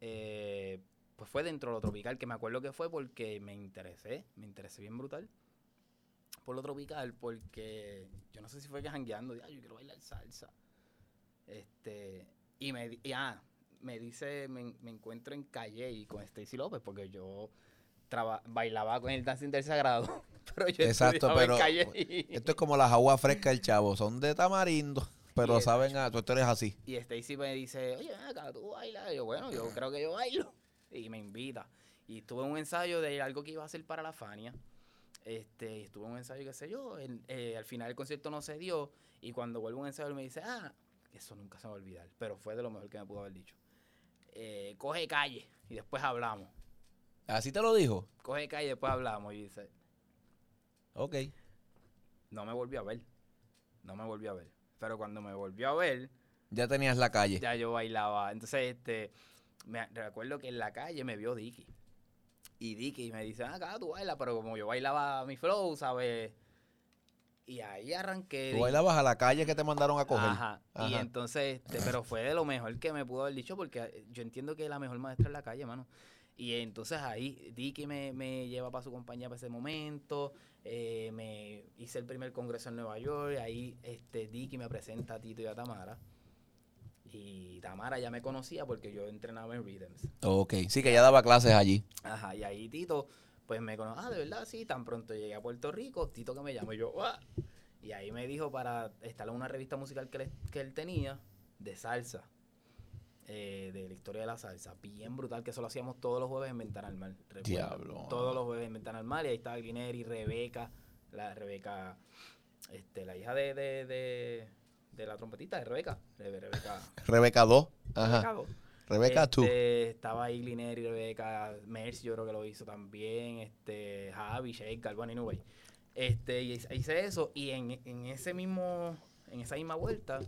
eh, pues fue dentro de lo tropical, que me acuerdo que fue porque me interesé, me interesé bien brutal por lo tropical, porque yo no sé si fue que jangueando, yo quiero bailar salsa. Este, y me, y, ah, me dice, me, me encuentro en Calle y con Stacy López, porque yo traba- bailaba con el Dancing del Sagrado, pero yo Exacto, estudiaba en pero Calle y- Esto es como las aguas frescas del chavo, son de tamarindo, pero saben a, tú eres así. Y Stacy me dice, oye, acá, tú bailas. Y yo, bueno, yo creo que yo bailo. Y me invita. Y estuve en un ensayo de algo que iba a hacer para la Fania. Este, y estuve en un ensayo, qué sé yo. eh, al final el concierto no se dio. Y cuando vuelvo a un ensayo, él me dice, ah, eso nunca se me va a olvidar. Pero fue de lo mejor que me pudo haber dicho. Eh, coge calle y después hablamos. Así te lo dijo. Coge calle y después hablamos. Y dice, Ok. no me volvió a ver. No me volvió a ver. Pero cuando me volvió a ver, Ya tenías la calle. ya yo bailaba. Entonces, este, me recuerdo que en la calle me vio Dicky. Y Dicky me dice, ah, acá tú bailas, pero como yo bailaba mi flow, ¿sabes? Y ahí arranqué. Tú bailabas a la calle que te mandaron a coger. Ajá. Y entonces, este, pero fue de lo mejor que me pudo haber dicho, porque eh, yo entiendo que la mejor maestra es la calle, mano. Y entonces ahí Dicky me, me lleva para su compañía para ese momento. eh, me hice el primer congreso en Nueva York. Ahí este, Dicky me presenta a Tito y a Tamara. Y Tamara ya me conocía porque yo entrenaba en Rhythms. Ok. Sí, que ya daba clases allí. Ajá, y ahí Tito, pues me conoce, ah, de verdad, sí, tan pronto llegué a Puerto Rico, Tito que me llamó y yo, "Ah". Y ahí me dijo para estar en una revista musical que él, que él tenía de salsa, eh, de la historia de la salsa, bien brutal, que eso lo hacíamos todos los jueves en Ventana al Mar. recuerdo. Diablo. Todos los jueves en Ventana al Mar, y ahí estaba Glineri, Rebeca, la Rebeca, este, la hija de, de, de, de la trompetista, de Rebeca, Rebeca. Rebeca 2. Rebeca Ajá. dos. Rebeca 2. Este, Estaba ahí Glineri, Rebeca, Mercy, yo creo que lo hizo también, este, Javi, Sheikh, Galván, anyway. Este, y hice- eso, y en, en ese mismo, en esa misma vuelta,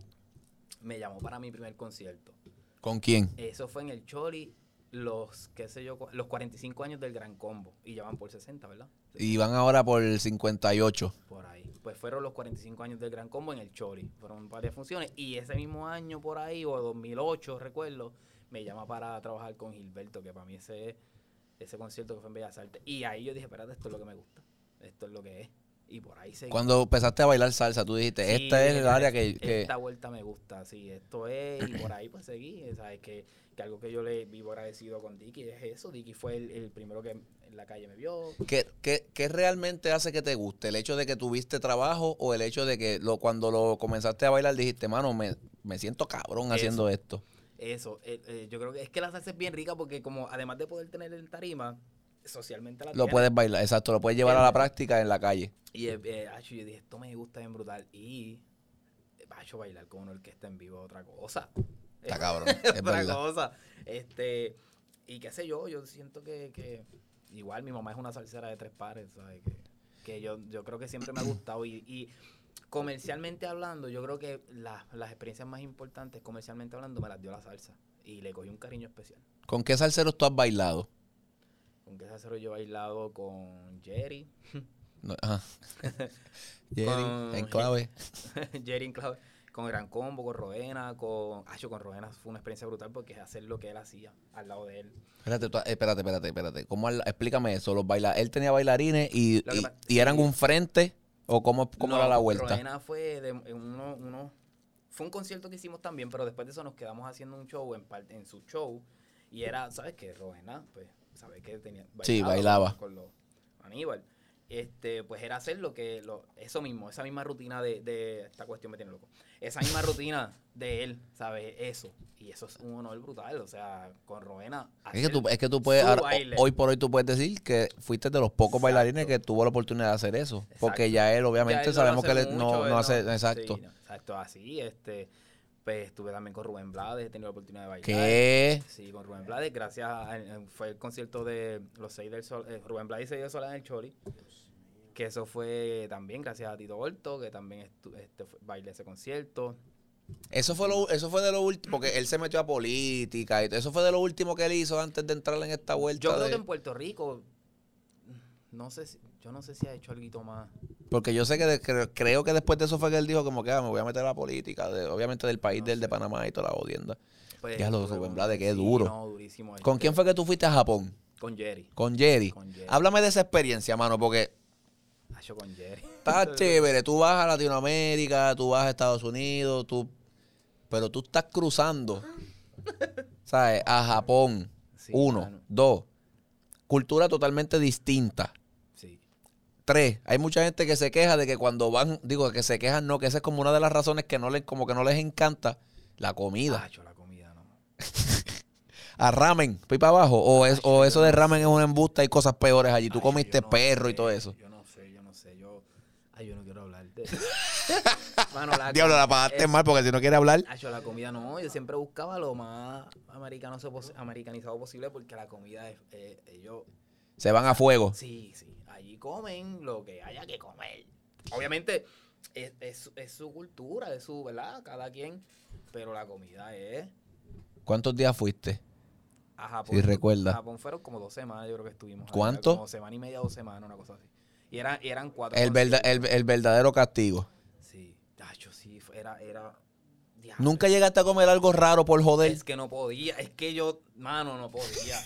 me llamó para mi primer concierto. ¿Con quién? Eso fue en el Chori, los, qué sé yo, los 45 años del Gran Combo, y ya van por 60, ¿verdad? Y van ahora por el 58. Por ahí. Pues fueron los 45 años del Gran Combo en el Chori. Fueron varias funciones. Y ese mismo año por ahí, o 2008, recuerdo, me llama para trabajar con Gilberto, que para mí ese, ese concierto que fue en Bellas Artes. Y ahí yo dije, espérate, esto es lo que me gusta. Esto es lo que es. Y por ahí seguí. Cuando empezaste a bailar salsa, tú dijiste, Sí, esta es el área "Espérate, que... que- Esta vuelta me gusta, sí, esto es. Y por ahí pues seguí. ¿Sabes? Que, que algo que yo le vivo agradecido con Dicky es eso. Dicky fue el, el primero que en la calle me vio. ¿Qué, qué, qué realmente hace que te guste? ¿El hecho de que tuviste trabajo o el hecho de que lo, cuando lo comenzaste a bailar dijiste, mano, me, me siento cabrón haciendo esto? Eso, eh, eh, yo creo que es que la salsa es bien rica porque como además de poder tener en tarima, socialmente la Lo tiene. puedes bailar, exacto, lo puedes llevar a la Entiendo. práctica en la calle. Y eh, eh, acho, yo dije, esto me gusta bien brutal. Y eh, acho, bailar con una orquesta en vivo es otra cosa. Está cabrón, es otra verdad. cosa. Este, y qué sé yo, yo siento que, que igual mi mamá es una salsera de tres pares, ¿sabes? Que, que yo, yo creo que siempre me ha gustado. Y, y comercialmente hablando, yo creo que la- las experiencias más importantes comercialmente hablando me las dio la salsa. Y le cogí un cariño especial. ¿Con qué salseros tú has bailado? Con qué salsero yo he bailado con Jerry. No, ajá. Jerry, Con- en clave. Jerry en clave. Con Gran Combo, con Roena, con. Ah, yo con Roena fue una experiencia brutal porque es hacer lo que él hacía al lado de él. Espérate, tú- espérate, espérate, espérate. ¿Cómo, al- explícame eso. Los baila él tenía bailarines y, y- eran sí. un frente o cómo, cómo No, era la vuelta. Roena fue de uno, uno. Fue un concierto que hicimos también, pero después de eso nos quedamos haciendo un show en, parte, en su show. Y era, ¿sabes qué? Roena, pues, ¿sabes qué? Tenía, Sí, bailaba. Con los Aníbal. Este, pues era hacer lo que, lo, eso mismo, esa misma rutina de, de, esta cuestión me tiene loco. Esa misma rutina de él, ¿sabes? Eso. Y eso es un honor brutal, o sea, con Roena. Es que tú, es que tú puedes, ahora, hoy por hoy tú puedes decir que fuiste de los pocos Exacto. bailarines que tuvo la oportunidad de hacer eso. Porque Exacto. ya él, Ya obviamente, él no lo sabemos que hace él no, mucho, no él hace, no- exacto. sí, no, exacto, así, este, pues estuve también con Rubén Blades, he tenido la oportunidad de bailar. ¿Qué? Sí, con Rubén Blades, gracias a, fue el concierto de los seis del sol, eh, Rubén Blades y seis del sol en el Choli, Que eso fue también gracias a Tito Borto, que también estu- este, fue- bailé ese concierto. Eso fue, lo, eso fue de lo último, porque él se metió a política y eso fue de lo último que él hizo antes de entrar en esta vuelta. Yo creo de- que en Puerto Rico, no sé si, yo no sé si ha hecho algo más. Porque yo sé que de- creo que después de eso fue que él dijo como que ah, me voy a meter a la política, de- obviamente del país No del de. Panamá y toda la odienda. Pues, Ya lo Rubén Blades, qué sí, duro. no, durísimo. ¿Con quién fue que tú fuiste a Japón? Con Jerry. Con Jerry. Con Jerry. Háblame de esa experiencia, mano, porque Hacho con Jerry. está chévere. Tú vas a Latinoamérica, tú vas a Estados Unidos, tú, pero tú estás cruzando, ¿sabes? A Japón. Sí, Uno. Dos. Cultura totalmente distinta. Tres, hay mucha gente que se queja de que cuando van, digo que se quejan, no, que esa es como una de las razones que no les, como que no les encanta la comida. La comida, no. A ramen, fui para abajo. O, es, o eso de ramen es una embusta, hay cosas peores allí. Tú Ay, comiste yo no perro y todo eso. Yo no sé, yo no sé. Yo, ay, yo no quiero hablar de Mano, la Diablo, la pagaste es- mal porque si no quiere hablar. Hacho, la comida no. Yo siempre buscaba lo más americano, americanizado posible porque la comida es. eh, ellos. Se van a fuego. Sí, sí. Allí comen lo que haya que comer. Obviamente, es, es- es su cultura, es su, ¿verdad? Cada quien. Pero la comida es. ¿Cuántos días fuiste? A Japón. Si recuerda. A Japón fueron como dos semanas, yo creo que estuvimos. ¿Cuánto? Como semana y media, dos semanas, una cosa así. Y, era, y eran cuatro. El, verda- el, el verdadero castigo. Sí, Tacho, sí, era, era. diablo. Nunca llegaste a comer algo raro por joder. Es que no podía, es que yo, mano, no podía.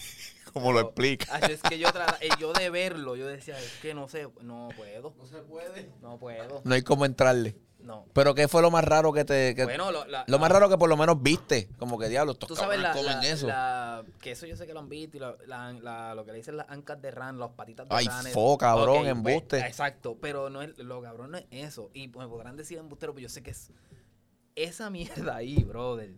Como lo explica. Tacho, es que yo, eh, yo de verlo, yo decía, es que no sé, no puedo. No se puede. No puedo, No hay cómo entrarle. no. Pero ¿qué fue lo más raro que te... que- Bueno, lo, la- lo más la- raro que por lo menos viste? Como que diablo, estos Tú sabes la, comen la- eso. la- que eso yo sé que lo han visto y la- la- la- lo que le dicen las ancas de ran, las patitas de Ay, ran. fo, cabrón, pues, embuste. exacto, pero no es, lo cabrón no es eso. Y me podrán decir embustero, pero yo sé que es esa mierda ahí, brother.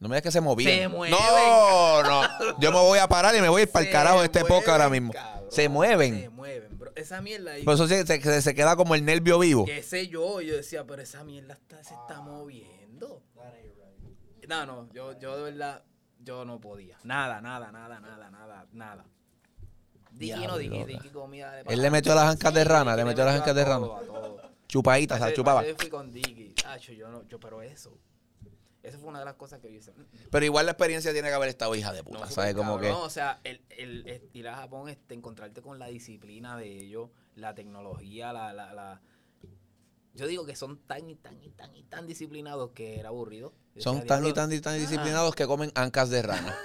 No me digas que se movían. Se mueven. No, no. Yo me voy a parar y me voy a ir para el carajo de este podcast ahora mismo. cabrón, Se mueven. Se mueven, bro. Esa mierda ahí. Por eso se, se- se queda como el nervio vivo. qué sé yo, yo decía, pero esa mierda está, se está moviendo. No, no, yo, yo de verdad, yo no podía. Nada, nada, nada, nada, nada, nada. Dicky no, Diablo. Dicky comía de Él le metió las ancas de rana, le metió las ancas de rana. Chupaditas, o sea, chupaba. ese fui con Dicky. Tacho, yo no, yo, pero eso. Eso fue una de las cosas que yo hice. Mm, mm. Pero igual la experiencia tiene que haber estado hija de puta, No, ¿sabes? Como que... cabrón, O sea, el, el- el ir a Japón, este, encontrarte con la disciplina de ellos, la tecnología, la, la, la- Yo digo que son tan y tan y tan y tan disciplinados que era aburrido. Yo Son tan y "Diablo, tan y tan disciplinados que comen ancas de rana.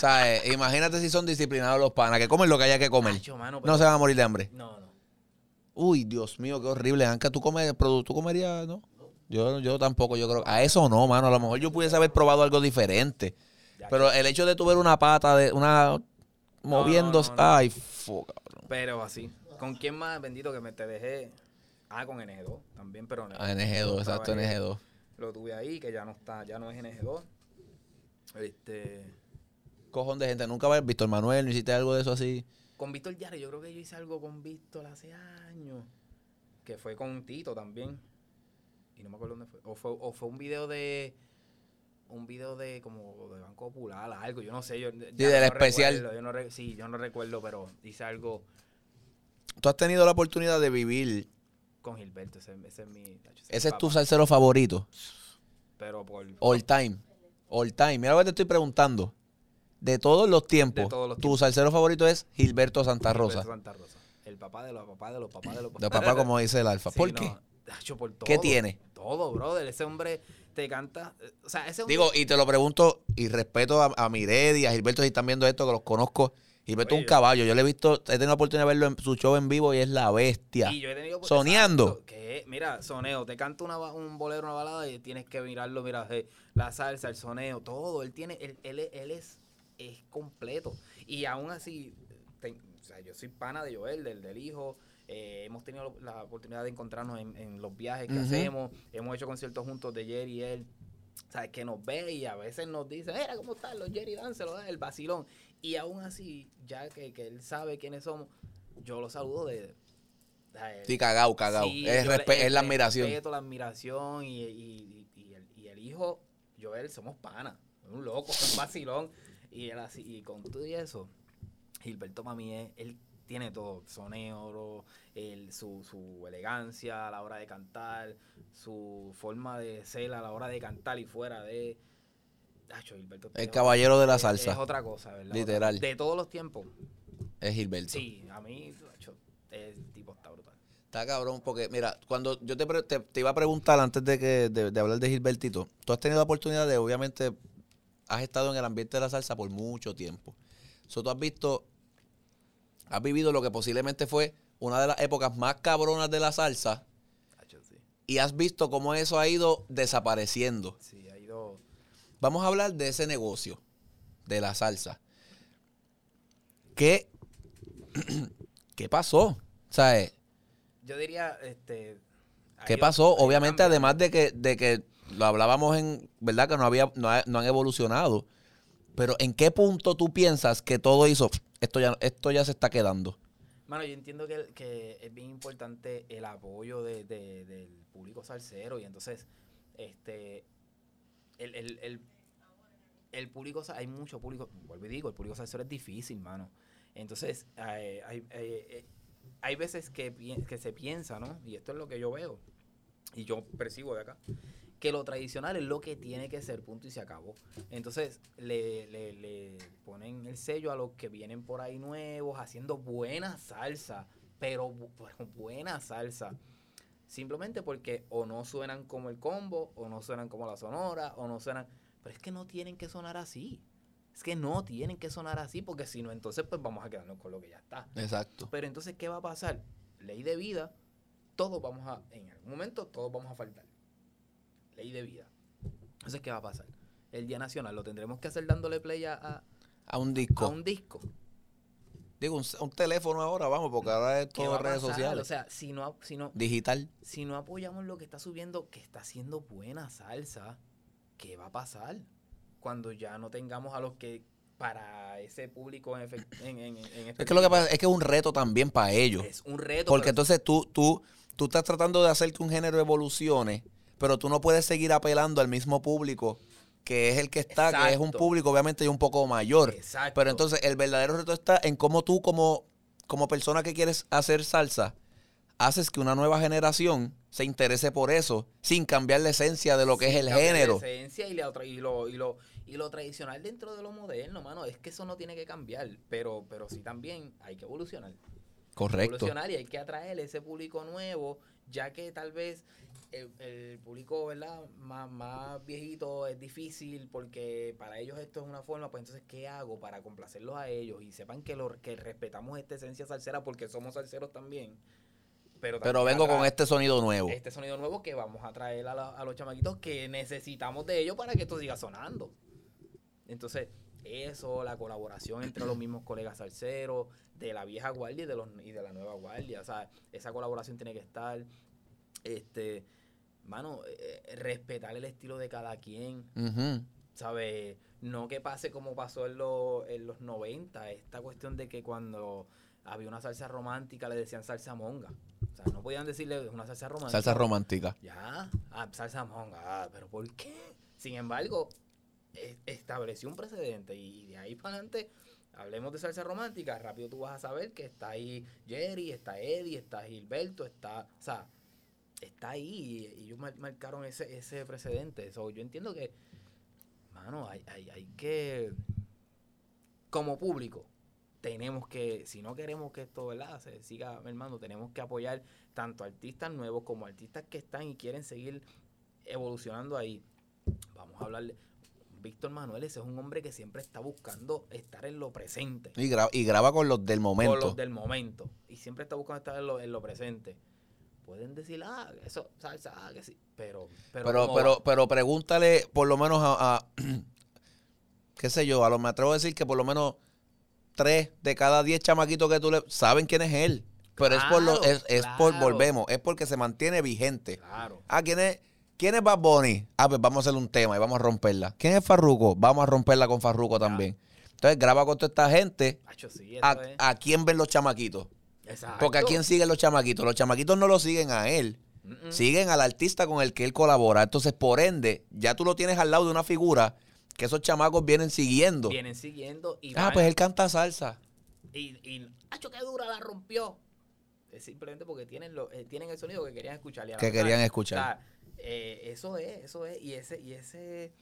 ¿Sabes? Imagínate si son disciplinados los panas, que comen lo que haya que comer. mano, No se van a morir de hambre. No, no. Uy, Dios mío, qué horrible. Anca, ¿tú, comes, ¿tú comerías, no? Yo, yo tampoco, yo creo. A eso no, mano. A lo mejor yo pudiese haber probado algo diferente. Pero el hecho de tu ver una pata de una moviéndose. no, no. Ay, fu, cabrón. Pero así. ¿Con quién más, bendito, que me te dejé? Ah, con NG2 también, pero no. Ah, NG2, exacto, Estaba ahí. NG2. Lo tuve ahí, que ya no está, ya no es NG2. Este. Cojón de gente. Nunca visto el Manuel, no hiciste algo de eso así. Con Víctor Yara, yo creo que yo hice algo con Víctor hace años. Que fue con Tito también. Y no me acuerdo dónde fue. O fue, o fue un video de. Un video de como de Banco Popular, algo, yo no sé. Yo, ya del no especial. recuerdo, yo no re- sí, yo no recuerdo, pero hice algo Tú has tenido la oportunidad de vivir. con Gilberto. Ese, ese es mi. Ese es tu salsero favorito. Pero por. All time. All time. Mira lo que te estoy preguntando. De todos los tiempos, De todos los tu tiempos. salsero favorito es Gilberto Santa Rosa. Gilberto Santa Rosa. El papá de los papás de los papás de los De papá, como dice el alfa. Sí, ¿Por no, qué? Por ¿Qué tiene? Todo, brother. Ese hombre te canta. O sea, ese hombre. Digo, y te lo pregunto, y respeto a, a Miredi, a Gilberto, si están viendo esto, que los conozco. Gilberto es un caballo. Yo le he visto, he tenido la oportunidad de verlo en su show en vivo y es la bestia. Y yo he tenido- Soneando. Que, mira, soneo, te canta una, un bolero, una balada y tienes que mirarlo, mira, eh, la salsa, el soneo, todo. Él tiene, él, él, él es, es completo. Y aún así, te- o sea, yo soy pana de Joel, del, del hijo. Eh, hemos tenido la oportunidad de encontrarnos en, en los viajes que hacemos. Hemos hecho conciertos juntos de Jerry y él. Sea, que nos ve y a veces nos dice, mira, ¿cómo están los Jerry Dánselo, el vacilón? Y aún así, ya que, que él sabe quiénes somos, yo lo saludo de... de- Sí, cagao, cagao. Sí, es, yo el es la admiración. respeto, la admiración y, y- y- el, y el hijo, Joel, somos panas. Un loco, un vacilón. Y él así, y con todo y eso, Gilberto mí es, él tiene todo, sonero, el, su, su elegancia a la hora de cantar, su forma de ser a la hora de cantar y fuera de... Gilberto El caballero de la salsa. Es otra cosa, ¿verdad? Literal. De todos los tiempos. Es Gilberto. Sí, a mí, el tipo está brutal. Está cabrón, porque mira, cuando yo te, te, te iba a preguntar antes de que de, de hablar de Gilbertito, tú has tenido la oportunidad de, obviamente, has estado en el ambiente de la salsa por mucho tiempo. So, tú has visto, has vivido lo que posiblemente fue una de las épocas más cabronas de la salsa y has visto cómo eso ha ido desapareciendo. Sí, ha ido... Vamos a hablar de ese negocio, de la salsa. ¿Qué, ¿qué pasó? ¿Sabes? Yo diría, este... ¿Qué pasó? Obviamente, además de que, de que lo hablábamos en, ¿verdad? Que no había, no, ha- no han evolucionado. Pero ¿en qué punto tú piensas que todo hizo? Esto ya, esto ya se está quedando. Mano, yo entiendo que, que es bien importante el apoyo de- de- del público salsero y entonces, este, el, el, el, el público, hay mucho público, vuelvo y digo, el público salsero es difícil, mano. Entonces, eh, hay, eh, eh, hay veces que, que se piensa, ¿no? Y esto es lo que yo veo y yo percibo de acá, que lo tradicional es lo que tiene que ser, punto y se acabó. Entonces le, le- le ponen el sello a los que vienen por ahí nuevos, haciendo buena salsa, pero bu- pero buena salsa. Simplemente porque o no suenan como el combo, o no suenan como la sonora, o no suenan... Pero es que no tienen que sonar así. Es que no tienen que sonar así, porque si no, entonces pues vamos a quedarnos con lo que ya está. Exacto. Pero entonces, ¿qué va a pasar? Ley de vida, todos vamos a, en algún momento, todos vamos a faltar. Ley de vida. Entonces, ¿qué va a pasar? El Día Nacional lo tendremos que hacer dándole play a, a- A un a disco. un disco. Digo, un, un teléfono ahora, vamos, porque ahora es ¿Qué va todo a redes pasar? sociales. O sea, si no, si, no, digital. si no apoyamos lo que está subiendo, que está haciendo buena salsa, ¿qué va a pasar? Cuando ya no tengamos a los que para ese público en, en, en, en Es que lo que pasa es que es un reto también para ellos. es un reto. Porque entonces tú, tú, tú estás tratando de hacer que un género evolucione, pero tú no puedes seguir apelando al mismo público que es el que está, que es un público obviamente ya un poco mayor. Exacto. Pero entonces el verdadero reto está en cómo tú como, como persona que quieres hacer salsa, haces que una nueva generación se interese por eso, sin cambiar la esencia de lo que es el cambiar la género. esencia y, la otra- y, lo, y, lo, y lo tradicional dentro de lo moderno, mano. Es que eso no tiene que cambiar. Pero, pero sí también hay que evolucionar. Correcto. Evolucionar y hay que atraer ese público nuevo, ya que tal vez el, el público, ¿verdad? Más, más viejito es difícil porque para ellos esto es una forma. Pues entonces, ¿qué hago para complacerlos a ellos? Y sepan que, lo, que respetamos esta esencia salsera porque somos salseros también. Pero, Pero vengo con este sonido nuevo. este sonido nuevo que vamos a traer a, la- a los chamaquitos que necesitamos de ellos para que esto siga sonando. Entonces, eso, la colaboración entre los mismos colegas salseros, de la vieja guardia y de, los, y de la nueva guardia. O sea, esa colaboración tiene que estar. Este, mano, eh, respetar el estilo de cada quien. Ujú. ¿sabes? No que pase como pasó en, los en los 90, esta cuestión de que cuando había una salsa romántica le decían salsa monga. O sea, no podían decirle una salsa romántica. Salsa romántica. Ya, ah, salsa monga, ah, pero ¿por qué? Sin embargo, e- estableció un precedente y de ahí para adelante, hablemos de salsa romántica, rápido tú vas a saber que está ahí Jerry, está Eddie, está Gilberto, está, o sea, está ahí y ellos mar- marcaron ese, ese precedente. So, yo entiendo que, mano, hay, hay, hay que, como público, tenemos que, si no queremos que esto ¿verdad? se siga mermando, tenemos que apoyar tanto artistas nuevos como artistas que están y quieren seguir evolucionando ahí. Vamos a hablarle. Víctor Manuel, ese es un hombre que siempre está buscando estar en lo presente. Y, gra- y graba con los del Con momento. los del momento. Y siempre está buscando estar en lo, en lo presente. Pueden decir, ah, eso, salsa, ah, que sí. Pero, pero, Pero, ¿cómo pero, pero pregúntale por lo menos a, a- qué sé yo, a lo me atrevo a decir que por lo menos tres de cada diez chamaquitos que tú le saben quién es él. Pero es por lo, Claro, es, es por, claro. volvemos, es porque se mantiene vigente. Claro. Ah, ¿quién es, quién es Bad Bunny? Ah, pues vamos a hacer un tema y vamos a romperla. ¿Quién es Farruko? Vamos a romperla con Farruko también. Entonces graba con toda esta gente. Macho, sí, eso ¿A, es. a quién ven los chamaquitos? Exacto. Porque a quién siguen los chamaquitos. Los chamaquitos no lo siguen a él. Siguen al artista con el que él colabora. Entonces, por ende, ya tú lo tienes al lado de una figura que esos chamacos vienen siguiendo. Vienen siguiendo y Ah, van- pues él canta salsa. Y, y ¡acho, qué dura la rompió! Es simplemente porque tienen, lo, eh, tienen el sonido que querían escuchar. Que querían o escuchar. sea, eh, eso es, eso es. Y ese, y ese,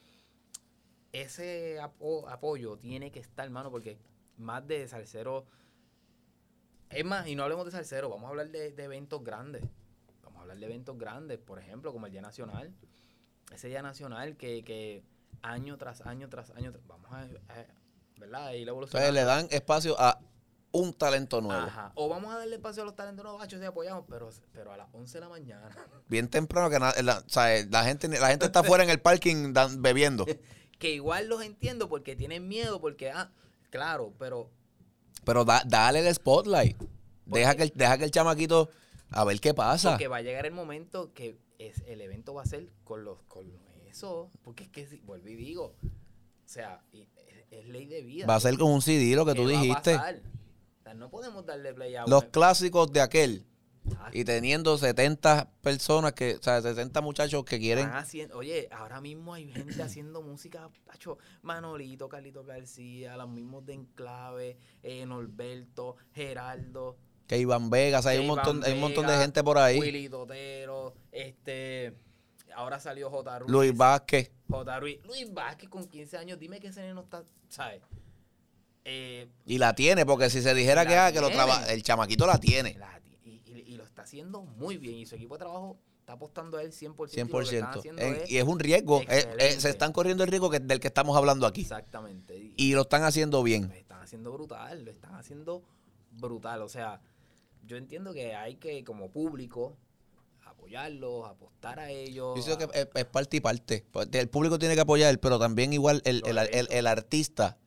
ese apo- apoyo tiene que estar, hermano, porque más de salsero. Es más, y no hablemos de salsero, vamos a hablar de, de eventos grandes. Vamos a hablar de eventos grandes, por ejemplo, como el Día Nacional. Ese Día Nacional que, que año tras año tras año, tras- vamos a, a- ¿verdad? Ir Entonces evolucionando. le dan espacio a un talento nuevo. Ajá. O vamos a darle espacio a los talentos nuevos, Hacho, sí apoyamos, pero, pero a las 11 de la mañana. Bien temprano que na- la, o sea, la gente la gente está fuera en el parking dan- bebiendo. que igual los entiendo porque tienen miedo, porque, ah, claro, pero Pero da- dale el spotlight. Deja que, el, deja que el chamaquito a ver qué pasa. porque va a llegar el momento que es, el evento va a ser con los con eso, porque es que, si- vuelvo y digo, o sea, y- es, ley de vida. Va a ser con un CD lo que tú ¿Qué va a dijiste. pasar? O sea, no podemos darle play a Los clásicos de aquel. Y teniendo 70 personas que, o sea, 60 muchachos que quieren. haciendo- oye, ahora mismo hay gente haciendo música, Pacho, Manolito, Carlito García, los mismos de Enclave, eh, Norberto, Geraldo, Que Iván Vegas, hay un montón, hay un montón de gente por ahí. Willy Totero, este, ahora salió J. Ruiz. Luis Vázquez. J. Ruiz. Luis Vázquez con 15 años, dime que ese no está, ¿sabes? Eh, Y la tiene, porque si se dijera que, ah, que lo tiene. trabaja, el chamaquito la tiene. la- y, y- y lo está haciendo muy bien. Y su equipo de trabajo está apostando a él 100%. y lo que 100%. están haciendo En- es- y es un riesgo. Eh, eh, se están corriendo el riesgo que, del que estamos hablando aquí. Exactamente. Y, Y lo están haciendo bien. lo están haciendo brutal, lo están haciendo brutal. O sea, yo entiendo que hay que, como público, apoyarlos, apostar a ellos. Yo siento a- que es, parte y parte. Pues, El público tiene que apoyar, pero también igual el, el- el- el artista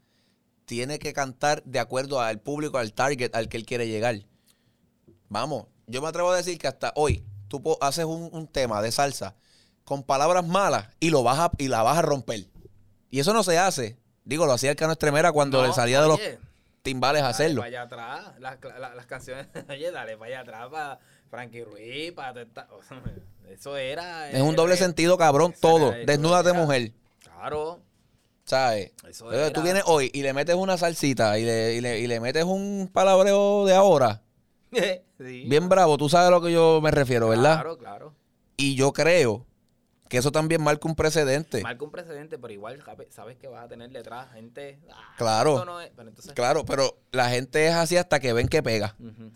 tiene que cantar de acuerdo al público, al target al que él quiere llegar. Vamos, yo me atrevo a decir que hasta hoy tú haces un, un tema de salsa con palabras malas y lo vas a, y la vas a romper. Y eso no se hace. Digo, lo hacía el Cano Estremera cuando No, le salía de los timbales a hacerlo. para allá atrás, las, la- las canciones, oye, dale para allá atrás, para Frankie Ruiz, para... Eso era... Es un eh, doble eh, sentido, cabrón, todo. era- Desnúdate, era- mujer. Claro, ¿Sabes? eso Entonces, tú vienes hoy y le metes una salsita y le, y le, y le metes un palabreo de ahora, Sí. bien bravo, tú sabes a lo que yo me refiero, ¿verdad? Claro, claro. Y yo creo que eso también marca un precedente. Marca un precedente, pero igual sabe- sabes que vas a tener detrás gente... ah, Claro. no es- pero entonces... Claro, pero la gente es así hasta que ven que pega. Ujú.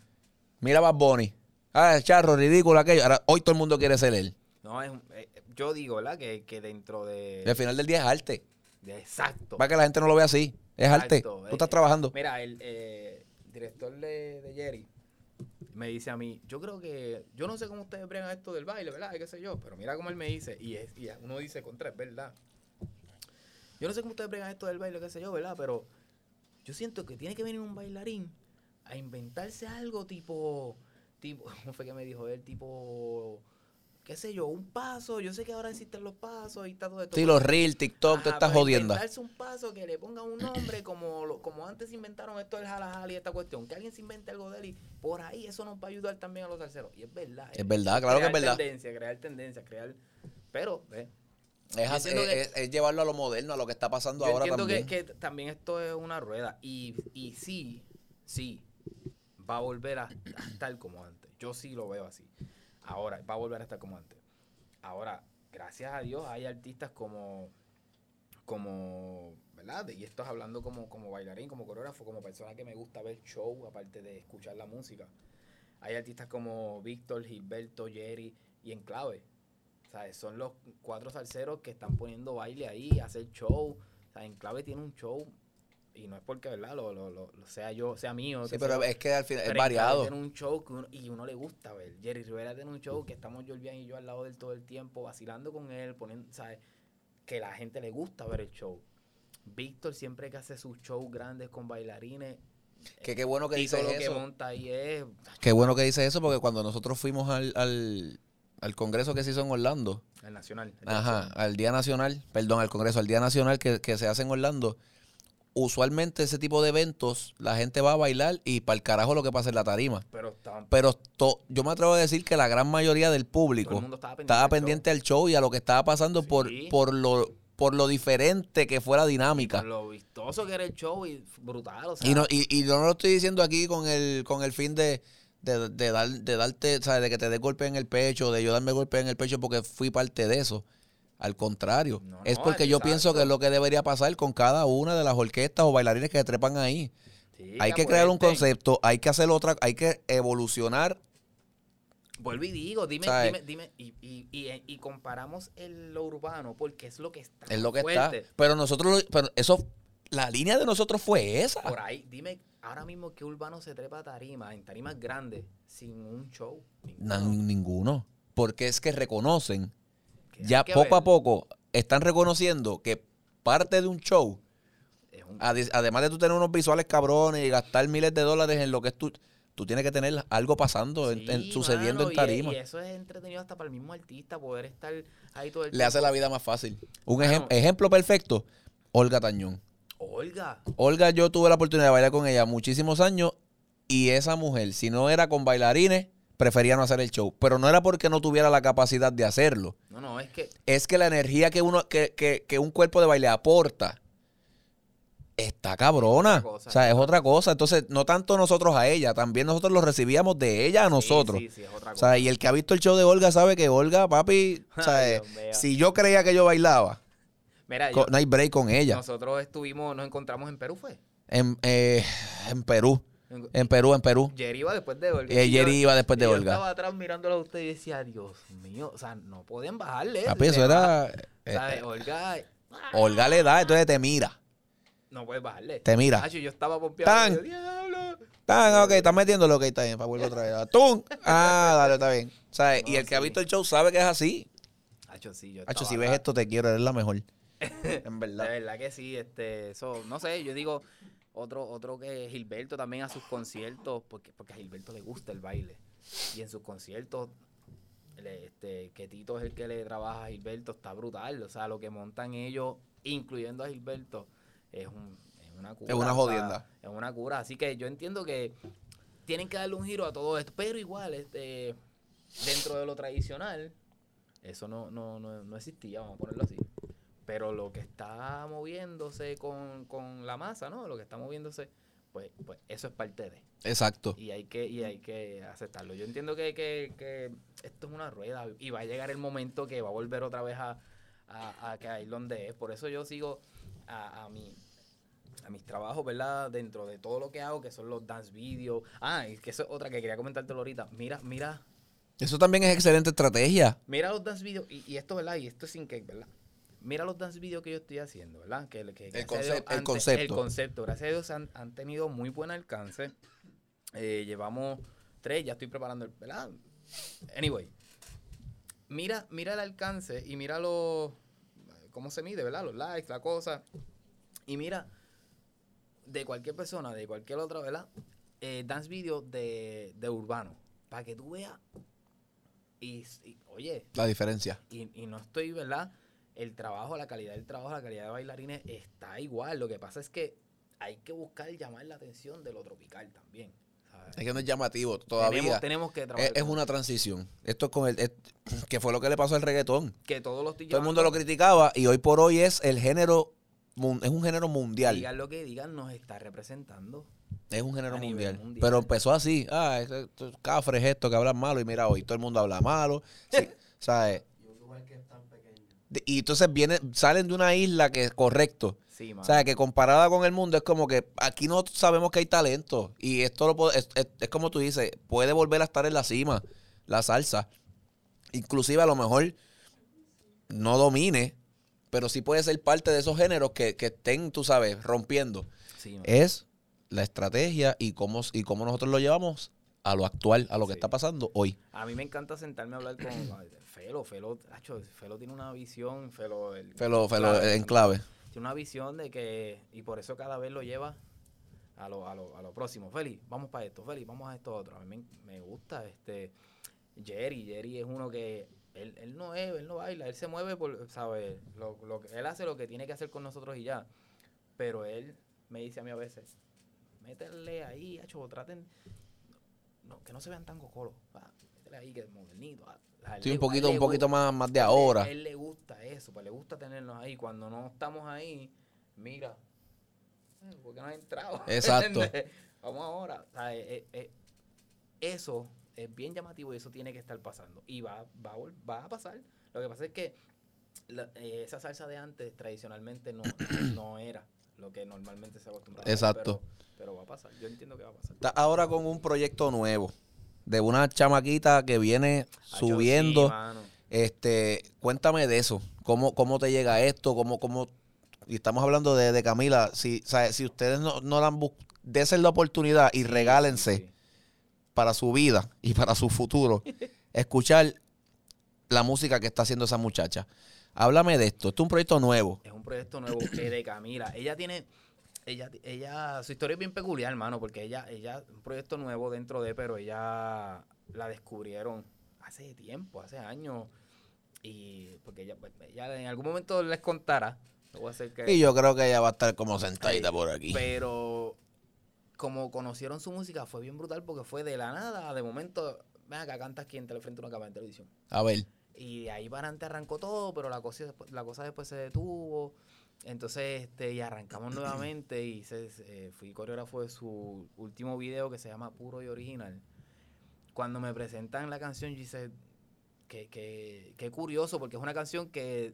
Mira Bad Bunny. Ah, charro, ridículo aquello. Ahora, hoy todo el mundo quiere ser él. No, es, un- eh, yo digo, ¿verdad? Que, que dentro de, al final del día es arte. Exacto. Para que la gente no lo vea así. Es arte. Exacto, Tú estás eh, trabajando. Mira, el eh, director de, de Jerry me dice a mí, yo creo que, yo no sé cómo ustedes bregan esto del baile, ¿verdad? ¿Qué sé yo? Pero mira cómo él me dice, y, es, y uno dice contra, es verdad. Yo no sé cómo ustedes bregan esto del baile, qué sé yo, ¿verdad? Pero yo siento que tiene que venir un bailarín a inventarse algo tipo, tipo, ¿cómo fue que me dijo él? Tipo, qué sé yo, un paso. Yo sé que ahora existen los pasos y está todo esto. Sí, los reels, TikTok, te estás jodiendo. Inventarse un paso que le ponga un nombre como, como antes inventaron esto del jalajal y esta cuestión. Que alguien se invente algo de él y por ahí eso nos va a ayudar también a los salseros. Y es verdad. Es verdad, claro que es crear verdad. tendencia, crear tendencia, crear... Pero, Es, entiendo que- es- es llevarlo a lo moderno, a lo que está pasando yo ahora entiendo también. que, que también esto es una rueda. Y, y sí, sí, va a volver a, a estar como antes. Yo sí lo veo así. Ahora, va a volver a estar como antes. Ahora, gracias a Dios, hay artistas como, como, ¿verdad? Y esto es hablando como, como bailarín, como coreógrafo, como persona que me gusta ver show, aparte de escuchar la música. Hay artistas como Víctor, Gilberto, Jerry y Enclave. Sea, son los cuatro salseros que están poniendo baile ahí, hacer show. Enclave tiene un show y no es porque, ¿verdad? Lo, lo, lo, lo sea yo, sea mío. Sí, que pero sea- es que al final es variado. Tiene un show que uno- y uno le gusta ver. Jerry Rivera tiene un show que estamos Jorvian y yo al lado de él todo el tiempo, vacilando con él, poniendo, ¿sabes? Que la gente le gusta ver el show. Víctor siempre que hace sus shows grandes con bailarines, Que qué bueno que que eso. monta ahí es... Qué bueno que dices eso, porque cuando nosotros fuimos al, al, al congreso que se hizo en Orlando, El nacional. el ajá, nacional. al Día Nacional, perdón, al congreso, al Día Nacional que, que se hace en Orlando, usualmente ese tipo de eventos, la gente va a bailar y para el carajo lo que pasa en la tarima. Pero Pero to- yo me atrevo a decir que la gran mayoría del público estaba pendiente. estaba del show. pendiente al show y a lo que estaba pasando por, Sí. por, lo, por lo diferente que fue la Y dinámica. por lo vistoso que era el show y brutal. O sea, Y no, y, y no lo estoy diciendo aquí con el, con el fin de, de, de dar, de darte, ¿sabes? De que te dé golpe en el pecho, de yo darme golpe en el pecho porque fui parte de eso. Al contrario, No, es no, porque yo exacto. pienso que es lo que debería pasar con cada una de las orquestas o bailarines que se trepan ahí. sí, hay que crear un concepto, hay que hacer otra, hay que evolucionar. Vuelvo y digo, dime, ¿Sabes? dime, dime, y, y, y, y comparamos el, lo urbano porque es lo que está. Es lo que fuerte. está. Pero nosotros, pero eso, la línea de nosotros fue esa. Por ahí, dime ahora mismo que urbano se trepa a tarima, en tarimas grandes, sin un show. Ninguno. ninguno. Porque es que reconocen, ya poco a poco, están reconociendo que parte de un show un- Además de tú tener unos visuales cabrones y gastar miles de dólares en lo que es tú, tú tienes que tener algo pasando, en- sucediendo mano, en y- tarima. Y, eso es entretenido hasta para el mismo artista, poder estar ahí todo el Le hace la vida más fácil. Un ejem- ejemplo perfecto, Olga Tañón. Olga, Olga, yo tuve la oportunidad de bailar con ella muchísimos años y esa mujer, si no era con bailarines, prefería no hacer el show. Pero no era porque no tuviera la capacidad de hacerlo. no, no, es que Es que la energía que uno, que, que- que un cuerpo de baile aporta está cabrona. cosa. o sea, es otra cosa. Entonces, no tanto nosotros a ella, también nosotros lo recibíamos de ella a nosotros. Sí, sí, sí, es otra O cosa. sea, y el que ha visto el show de Olga sabe que Olga, papi, o sea, eh, si yo creía que yo bailaba, Mira, yo- no hay break con ella. nosotros estuvimos, nos encontramos en Perú, fue. En, eh, en Perú, En- Perú, en Perú. Jerry iba después de Olga. Eh, Jerry iba después de yo Olga. estaba atrás mirándolo a usted y decía, Dios mío, o sea, no pueden bajarle. Papi, eso le era... eh, ¿sabes? eh, Olga, Olga le da, entonces te mira. no puedes bajarle. Te mira. Hacho, yo estaba pompeado. Tan. Diablo. Ah, ok, estás metiéndolo, ok, está bien, para vuelvo otra vez. ¡Tum! Ah, dale, está bien. O sea, y No, el que ha visto el show sabe que es así. Hacho, sí, yo Hacho, si ves esto, te quiero, eres la mejor. en De verdad. verdad que sí, este, eso, no sé, yo digo, otro, otro que Gilberto también a sus conciertos, porque, porque a Gilberto le gusta el baile. Y en sus conciertos, le- este, que Tito es el que le trabaja a Gilberto, está brutal. O sea, lo que montan ellos, incluyendo a Gilberto, es, un, es una cura. Es una o sea, jodienda. es una cura. Así que yo entiendo que tienen que darle un giro a todo esto. Pero igual, este, dentro de lo tradicional, eso no, no, no, no existía, vamos a ponerlo así. Pero lo que está moviéndose con, con la masa, ¿no? Lo que está moviéndose, pues, pues eso es parte de. Exacto. Y hay que, y hay que aceptarlo. Yo entiendo que, que, que esto es una rueda y va a llegar el momento que va a volver otra vez a, a, a caer donde es. Por eso yo sigo a, a mi a mis trabajos, ¿verdad? Dentro de todo lo que hago, que son los dance videos. Ah, y que eso es otra que quería comentártelo ahorita. Mira, mira, Eso también es excelente estrategia. Mira los dance videos, y, y esto, ¿verdad? Y esto es sin cake, ¿verdad? Mira los dance videos que yo estoy haciendo, ¿verdad? Que, Dios el concepto. El concepto. Gracias a Dios han, han tenido muy buen alcance. Eh, llevamos tres, ya estoy preparando el, ¿verdad? Anyway. Mira, mira el alcance y mira los, cómo se mide, ¿verdad? Los likes, la cosa. Y mira, de cualquier persona, de cualquier otra, ¿verdad? Eh, dance video de, de urbano. Para que tú veas. Y, y, oye, La diferencia. y, y no estoy, ¿verdad? El trabajo, la calidad del trabajo, la calidad de bailarines está igual. Lo que pasa es que hay que buscar llamar la atención de lo tropical también. ¿sabes? Es que no es llamativo todavía. Tenemos, tenemos que trabajar. es, una transición. Esto es con el. es- que fue lo que le pasó al reggaetón. Que todos los Todo el mundo lo criticaba y hoy por hoy es el género. Es un género mundial. Digan lo que digan, nos está representando. Es un género mundial. mundial. Pero empezó así. Ah, estos cafres esto que hablan malo. Y mira, hoy todo el mundo habla malo. Sí, ¿sabes? De- Y entonces vienen, salen de una isla que es correcto. Sí, O sea, que comparada con el mundo es como que aquí no sabemos que hay talento. Y esto lo puede- es, es- es como tú dices, puede volver a estar en la cima, la salsa. Inclusive a lo mejor no domine, pero sí puede ser parte de esos géneros que, que estén, tú sabes, rompiendo. Sí. Es la estrategia y cómo, y cómo nosotros lo llevamos a lo actual, a lo que Sí. está pasando hoy. A mí me encanta sentarme a hablar con Felo. Felo, acho, Felo tiene una visión. Felo, el, Felo, Felo, en clave. Tiene una visión de que. Y por eso cada vez lo lleva a lo, a lo, a lo próximo. Feli, vamos para esto. Feli, vamos a esto otro. A mí me, me gusta este. Jerry. Jerry es uno que. Él, él no es, él no baila, él se mueve por, ¿sabes? Lo, lo, que- él hace lo que tiene que hacer con nosotros y ya. Pero él me dice a mí a veces, métele ahí, hacho, traten, no, que no se vean tan cocolos, ah, ahí que es modernito. ah. Un poquito, un poquito más, más de a él- ahora. A él le gusta eso, pues le gusta tenernos ahí. Cuando no estamos ahí, mira, ¿por qué no has entrado? Exacto. Vamos ahora. O sea, eh, eh, eso es bien llamativo y eso tiene que estar pasando. Y va, va, va a pasar. Lo que pasa es que la- eh, esa salsa de antes tradicionalmente no, no era lo que normalmente se acostumbraba. a ver, Exacto. Pero, pero va a pasar. Yo entiendo que va a pasar. Está ahora con un proyecto nuevo de una chamaquita que viene sí, subiendo. este, cuéntame de eso. ¿Cómo, cómo te llega esto? ¿Cómo, cómo? Y estamos hablando de, de Camila. Si, sea, si ustedes no, no la han buscado, desen la oportunidad y Sí, regálense sí. para su vida y para su futuro escuchar la música que está haciendo esa muchacha. Háblame de esto. Esto es un proyecto nuevo. Es un proyecto nuevo que de Camila. Ella tiene, ella, ella, su historia es bien peculiar, hermano, porque ella, ella, un proyecto nuevo dentro de, pero ella la descubrieron hace tiempo, hace años. Y porque ella, pues, ella en algún momento les contará. No voy a hacer que, Y yo creo que ella va a estar como sentadita por aquí. Pero como conocieron su música fue bien brutal porque fue de la nada, de momento, ven acá, cantas aquí en frente a una cámara de televisión. A ver. Y de ahí para adelante arrancó todo, pero la cosa, después- la cosa después se detuvo. Entonces, este, y arrancamos nuevamente y se, eh, fui coreógrafo de su último video que se llama Puro y Original. Cuando me presentan la canción, yo dice, que, que, qué curioso, porque es una canción que,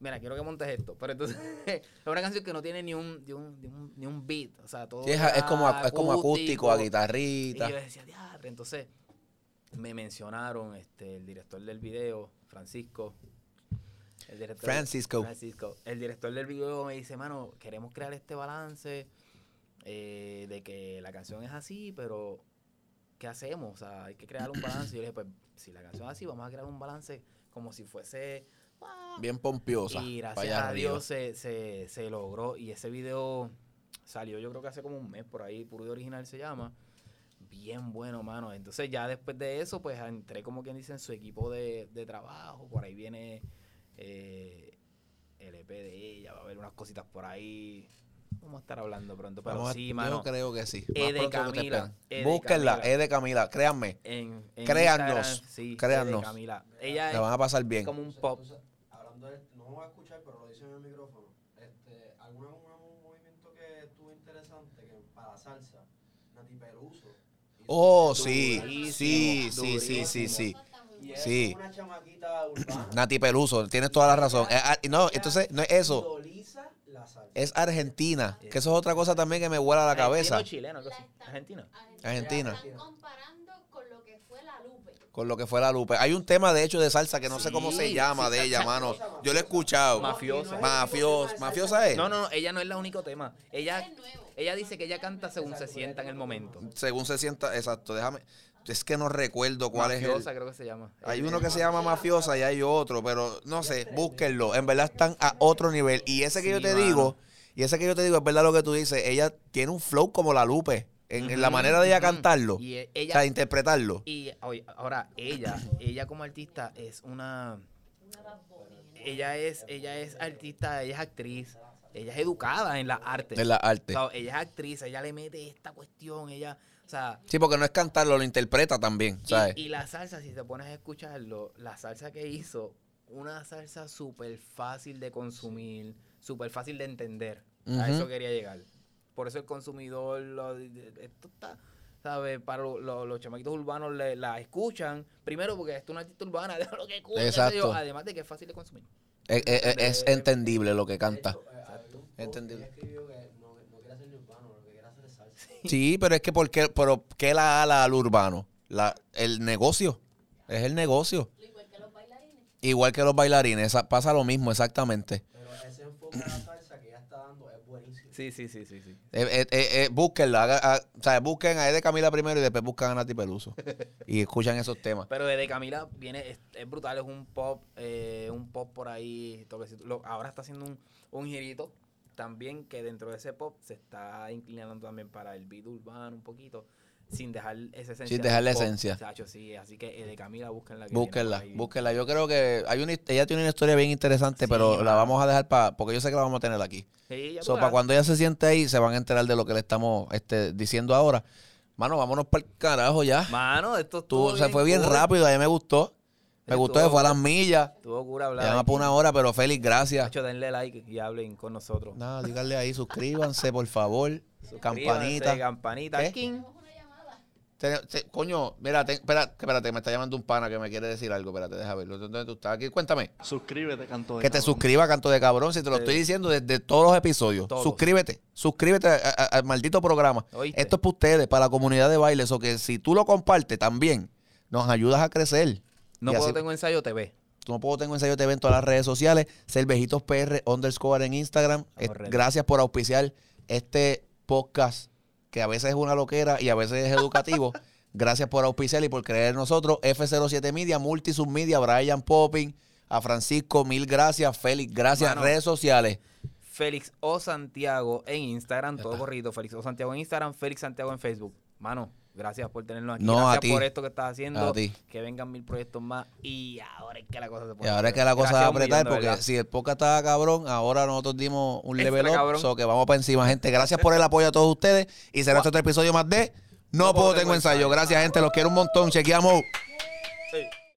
mira, quiero que montes esto, pero entonces es una canción que no tiene ni un, ni un, ni un, ni un beat, o sea, todo Sí, es, como, es como acústico, a Y guitarrita. yo decía, diadre. Entonces, me mencionaron este, el director del video, Francisco. El director, Francisco. Francisco. El director del video me dice, mano, queremos crear este balance eh, de que la canción es así, pero ¿qué hacemos? O sea, hay que crear un balance. Y yo le dije, pues, si la canción es así, vamos a crear un balance como si fuese... ah, Bien pompiosa. y gracias a. Dios se, se, se logró. Y ese video salió yo creo que hace como un mes por ahí, Puro y Original se llama. Bien bueno, mano. Entonces ya después de eso, pues entré como quien dice en su equipo de, de trabajo. Por ahí viene eh, el EP de ella, va a haber unas cositas por ahí. Vamos a estar hablando pronto, pero Vamos a- sí, yo mano. creo que sí. E Más de que te Camila. E de Búsquenla, Camila. es de Camila, créanme. En, en Créannos, sí, E de créannos. Camila. Ella La van a pasar es bien. como un pop. Hablando de no me voy a escuchar, pero lo dicen en el micrófono. Este, ¿Alguna una- un movimiento que estuvo interesante que para salsa? Nati Peluso. Oh, sí, sí, sí, sí, sí, sí. Sí. una chamaquita urbana. Nati Peluso, tienes toda la razón. Eh, ah, no, entonces, no es eso. Es Argentina, que eso es otra cosa también que me vuela la cabeza. Chileno. Argentina. Argentina. Están comparando con lo que fue la Lupe. Con lo que fue la Lupe. Hay un tema, de hecho, de salsa que no sé cómo se llama sí, de ella, mano. Yo lo he escuchado. Mafiosa. Mafiosa. ¿Mafiosa es? No, no, no, ella no es la único tema. Ella, ella dice que ella canta según se sienta en el momento. Según se sienta, exacto, déjame. Es que no recuerdo cuál Mafiosa, es el. creo que se llama. Hay Eh, uno que se llama Mafiosa y hay otro, pero no sé, búsquenlo. En verdad están a otro nivel. Y ese que yo te mano. digo, y ese que yo te digo, es verdad lo que tú dices. Ella tiene un flow como la Lupe. En, en la manera de ella cantarlo. Y e- o sea, interpretarlo. y oye, ahora ella, ella como artista es una, ella es, ella es artista, ella es actriz, ella es educada en las artes. De la arte. O sea, ella es actriz, ella le mete esta cuestión, ella, o sea, Sí, porque no es cantarlo, lo interpreta también, Y- ¿sabes? Y, la salsa, si te pones a escucharlo, la salsa que hizo, una salsa súper fácil de consumir, súper fácil de entender. A eso quería llegar. Por eso el consumidor, lo- esto está, ¿sabes? Para lo- lo- los chamaquitos urbanos le- la escuchan. Primero porque esto es una artista urbana, de lo que escucha. yo. Además de que es fácil de consumir. Es, es- es entendible lo que canta. Eh, Entendible. que ella escribió que no, no quiere hacer ni urbano, lo que quiere hacer es salsa. Sí, pero es que ¿por qué, pero ¿qué la ala al urbano? La, el negocio. Es el negocio. Igual que los bailarines. Igual que los bailarines. esa- pasa lo mismo, exactamente. Pero ese enfoque que ella está dando es buenísimo. Sí, sí, sí, sí. sí. Eh, eh, eh, eh, búsquenla. haga- ah, o sea, busquen a Ede Camila primero y después buscan a Nati Peluso. y escuchan esos temas. Pero de Camila viene, es, es brutal, es un pop, eh, un pop por ahí, toquecito. Lo- ahora está haciendo un, un girito también que dentro de ese pop se está inclinando también para el beat urbano un poquito, sin dejar esa esencia. Sin dejar la esencia. Chacho, sí, así que eh, de Camila búsquenla. que Búsquenla, búsquenla. Yo creo que hay una, ella tiene una historia bien interesante, Sí, pero la vamos a dejar para, porque yo sé que la vamos a tener aquí. Sí, So, para cuando ella se siente ahí, se van a enterar de lo que le estamos este, diciendo ahora. Mano, vámonos para el carajo ya. Mano, esto Tú, se fue bien cool. rápido, a mí me gustó. Me gustó que fue a las millas. Tuvo cura hablar. Llama por una hora, pero Félix, gracias. Hacho, denle like y hablen con nosotros. Nada, díganle ahí, suscríbanse, por favor. Suscríbanse, Campanita. Campanita. ¿Qué? King. Tenemos una llamada. Te- te- coño, mira, te- espérate, espérate, me está llamando un pana que me quiere decir algo. Espérate, deja verlo. ¿Dónde tú estás? Aquí, cuéntame. Suscríbete, canto de Que te cabrón. suscriba, canto de cabrón, si te lo Sí. estoy diciendo desde todos los episodios. Todos. Suscríbete, suscríbete al maldito programa. ¿Oíste? Esto es para ustedes, para la comunidad de baile. O que si tú lo compartes también, nos ayudas a crecer. No Y puedo así- tengo ensayo TV. Tú no puedo tengo ensayo TV en todas las redes sociales. Cervejitos PR underscore en Instagram. Ready. gracias por auspiciar este podcast que a veces es una loquera y a veces es educativo. gracias por auspiciar y por creer en nosotros. F07 Media, Multisubmedia, Brian Popping, a Francisco, mil gracias. Félix, gracias. Mano. redes sociales. Félix O Santiago en Instagram, todo corrido. Félix O Santiago en Instagram, Félix Santiago en Facebook. Mano, gracias por tenernos aquí. No, a gracias ti. por esto que estás haciendo. A ti. Que vengan mil proyectos más. Y ahora es que la cosa se Y pone. ahora es que la cosa va a apretar millón, porque si el podcast estaba cabrón, ahora nosotros dimos un Extra level up. So que vamos para encima, gente. Gracias por el apoyo a todos ustedes. Y será este otro episodio más de No, puedo, tengo ensayo. Gracias, gente. Los quiero un montón. Chequeamos.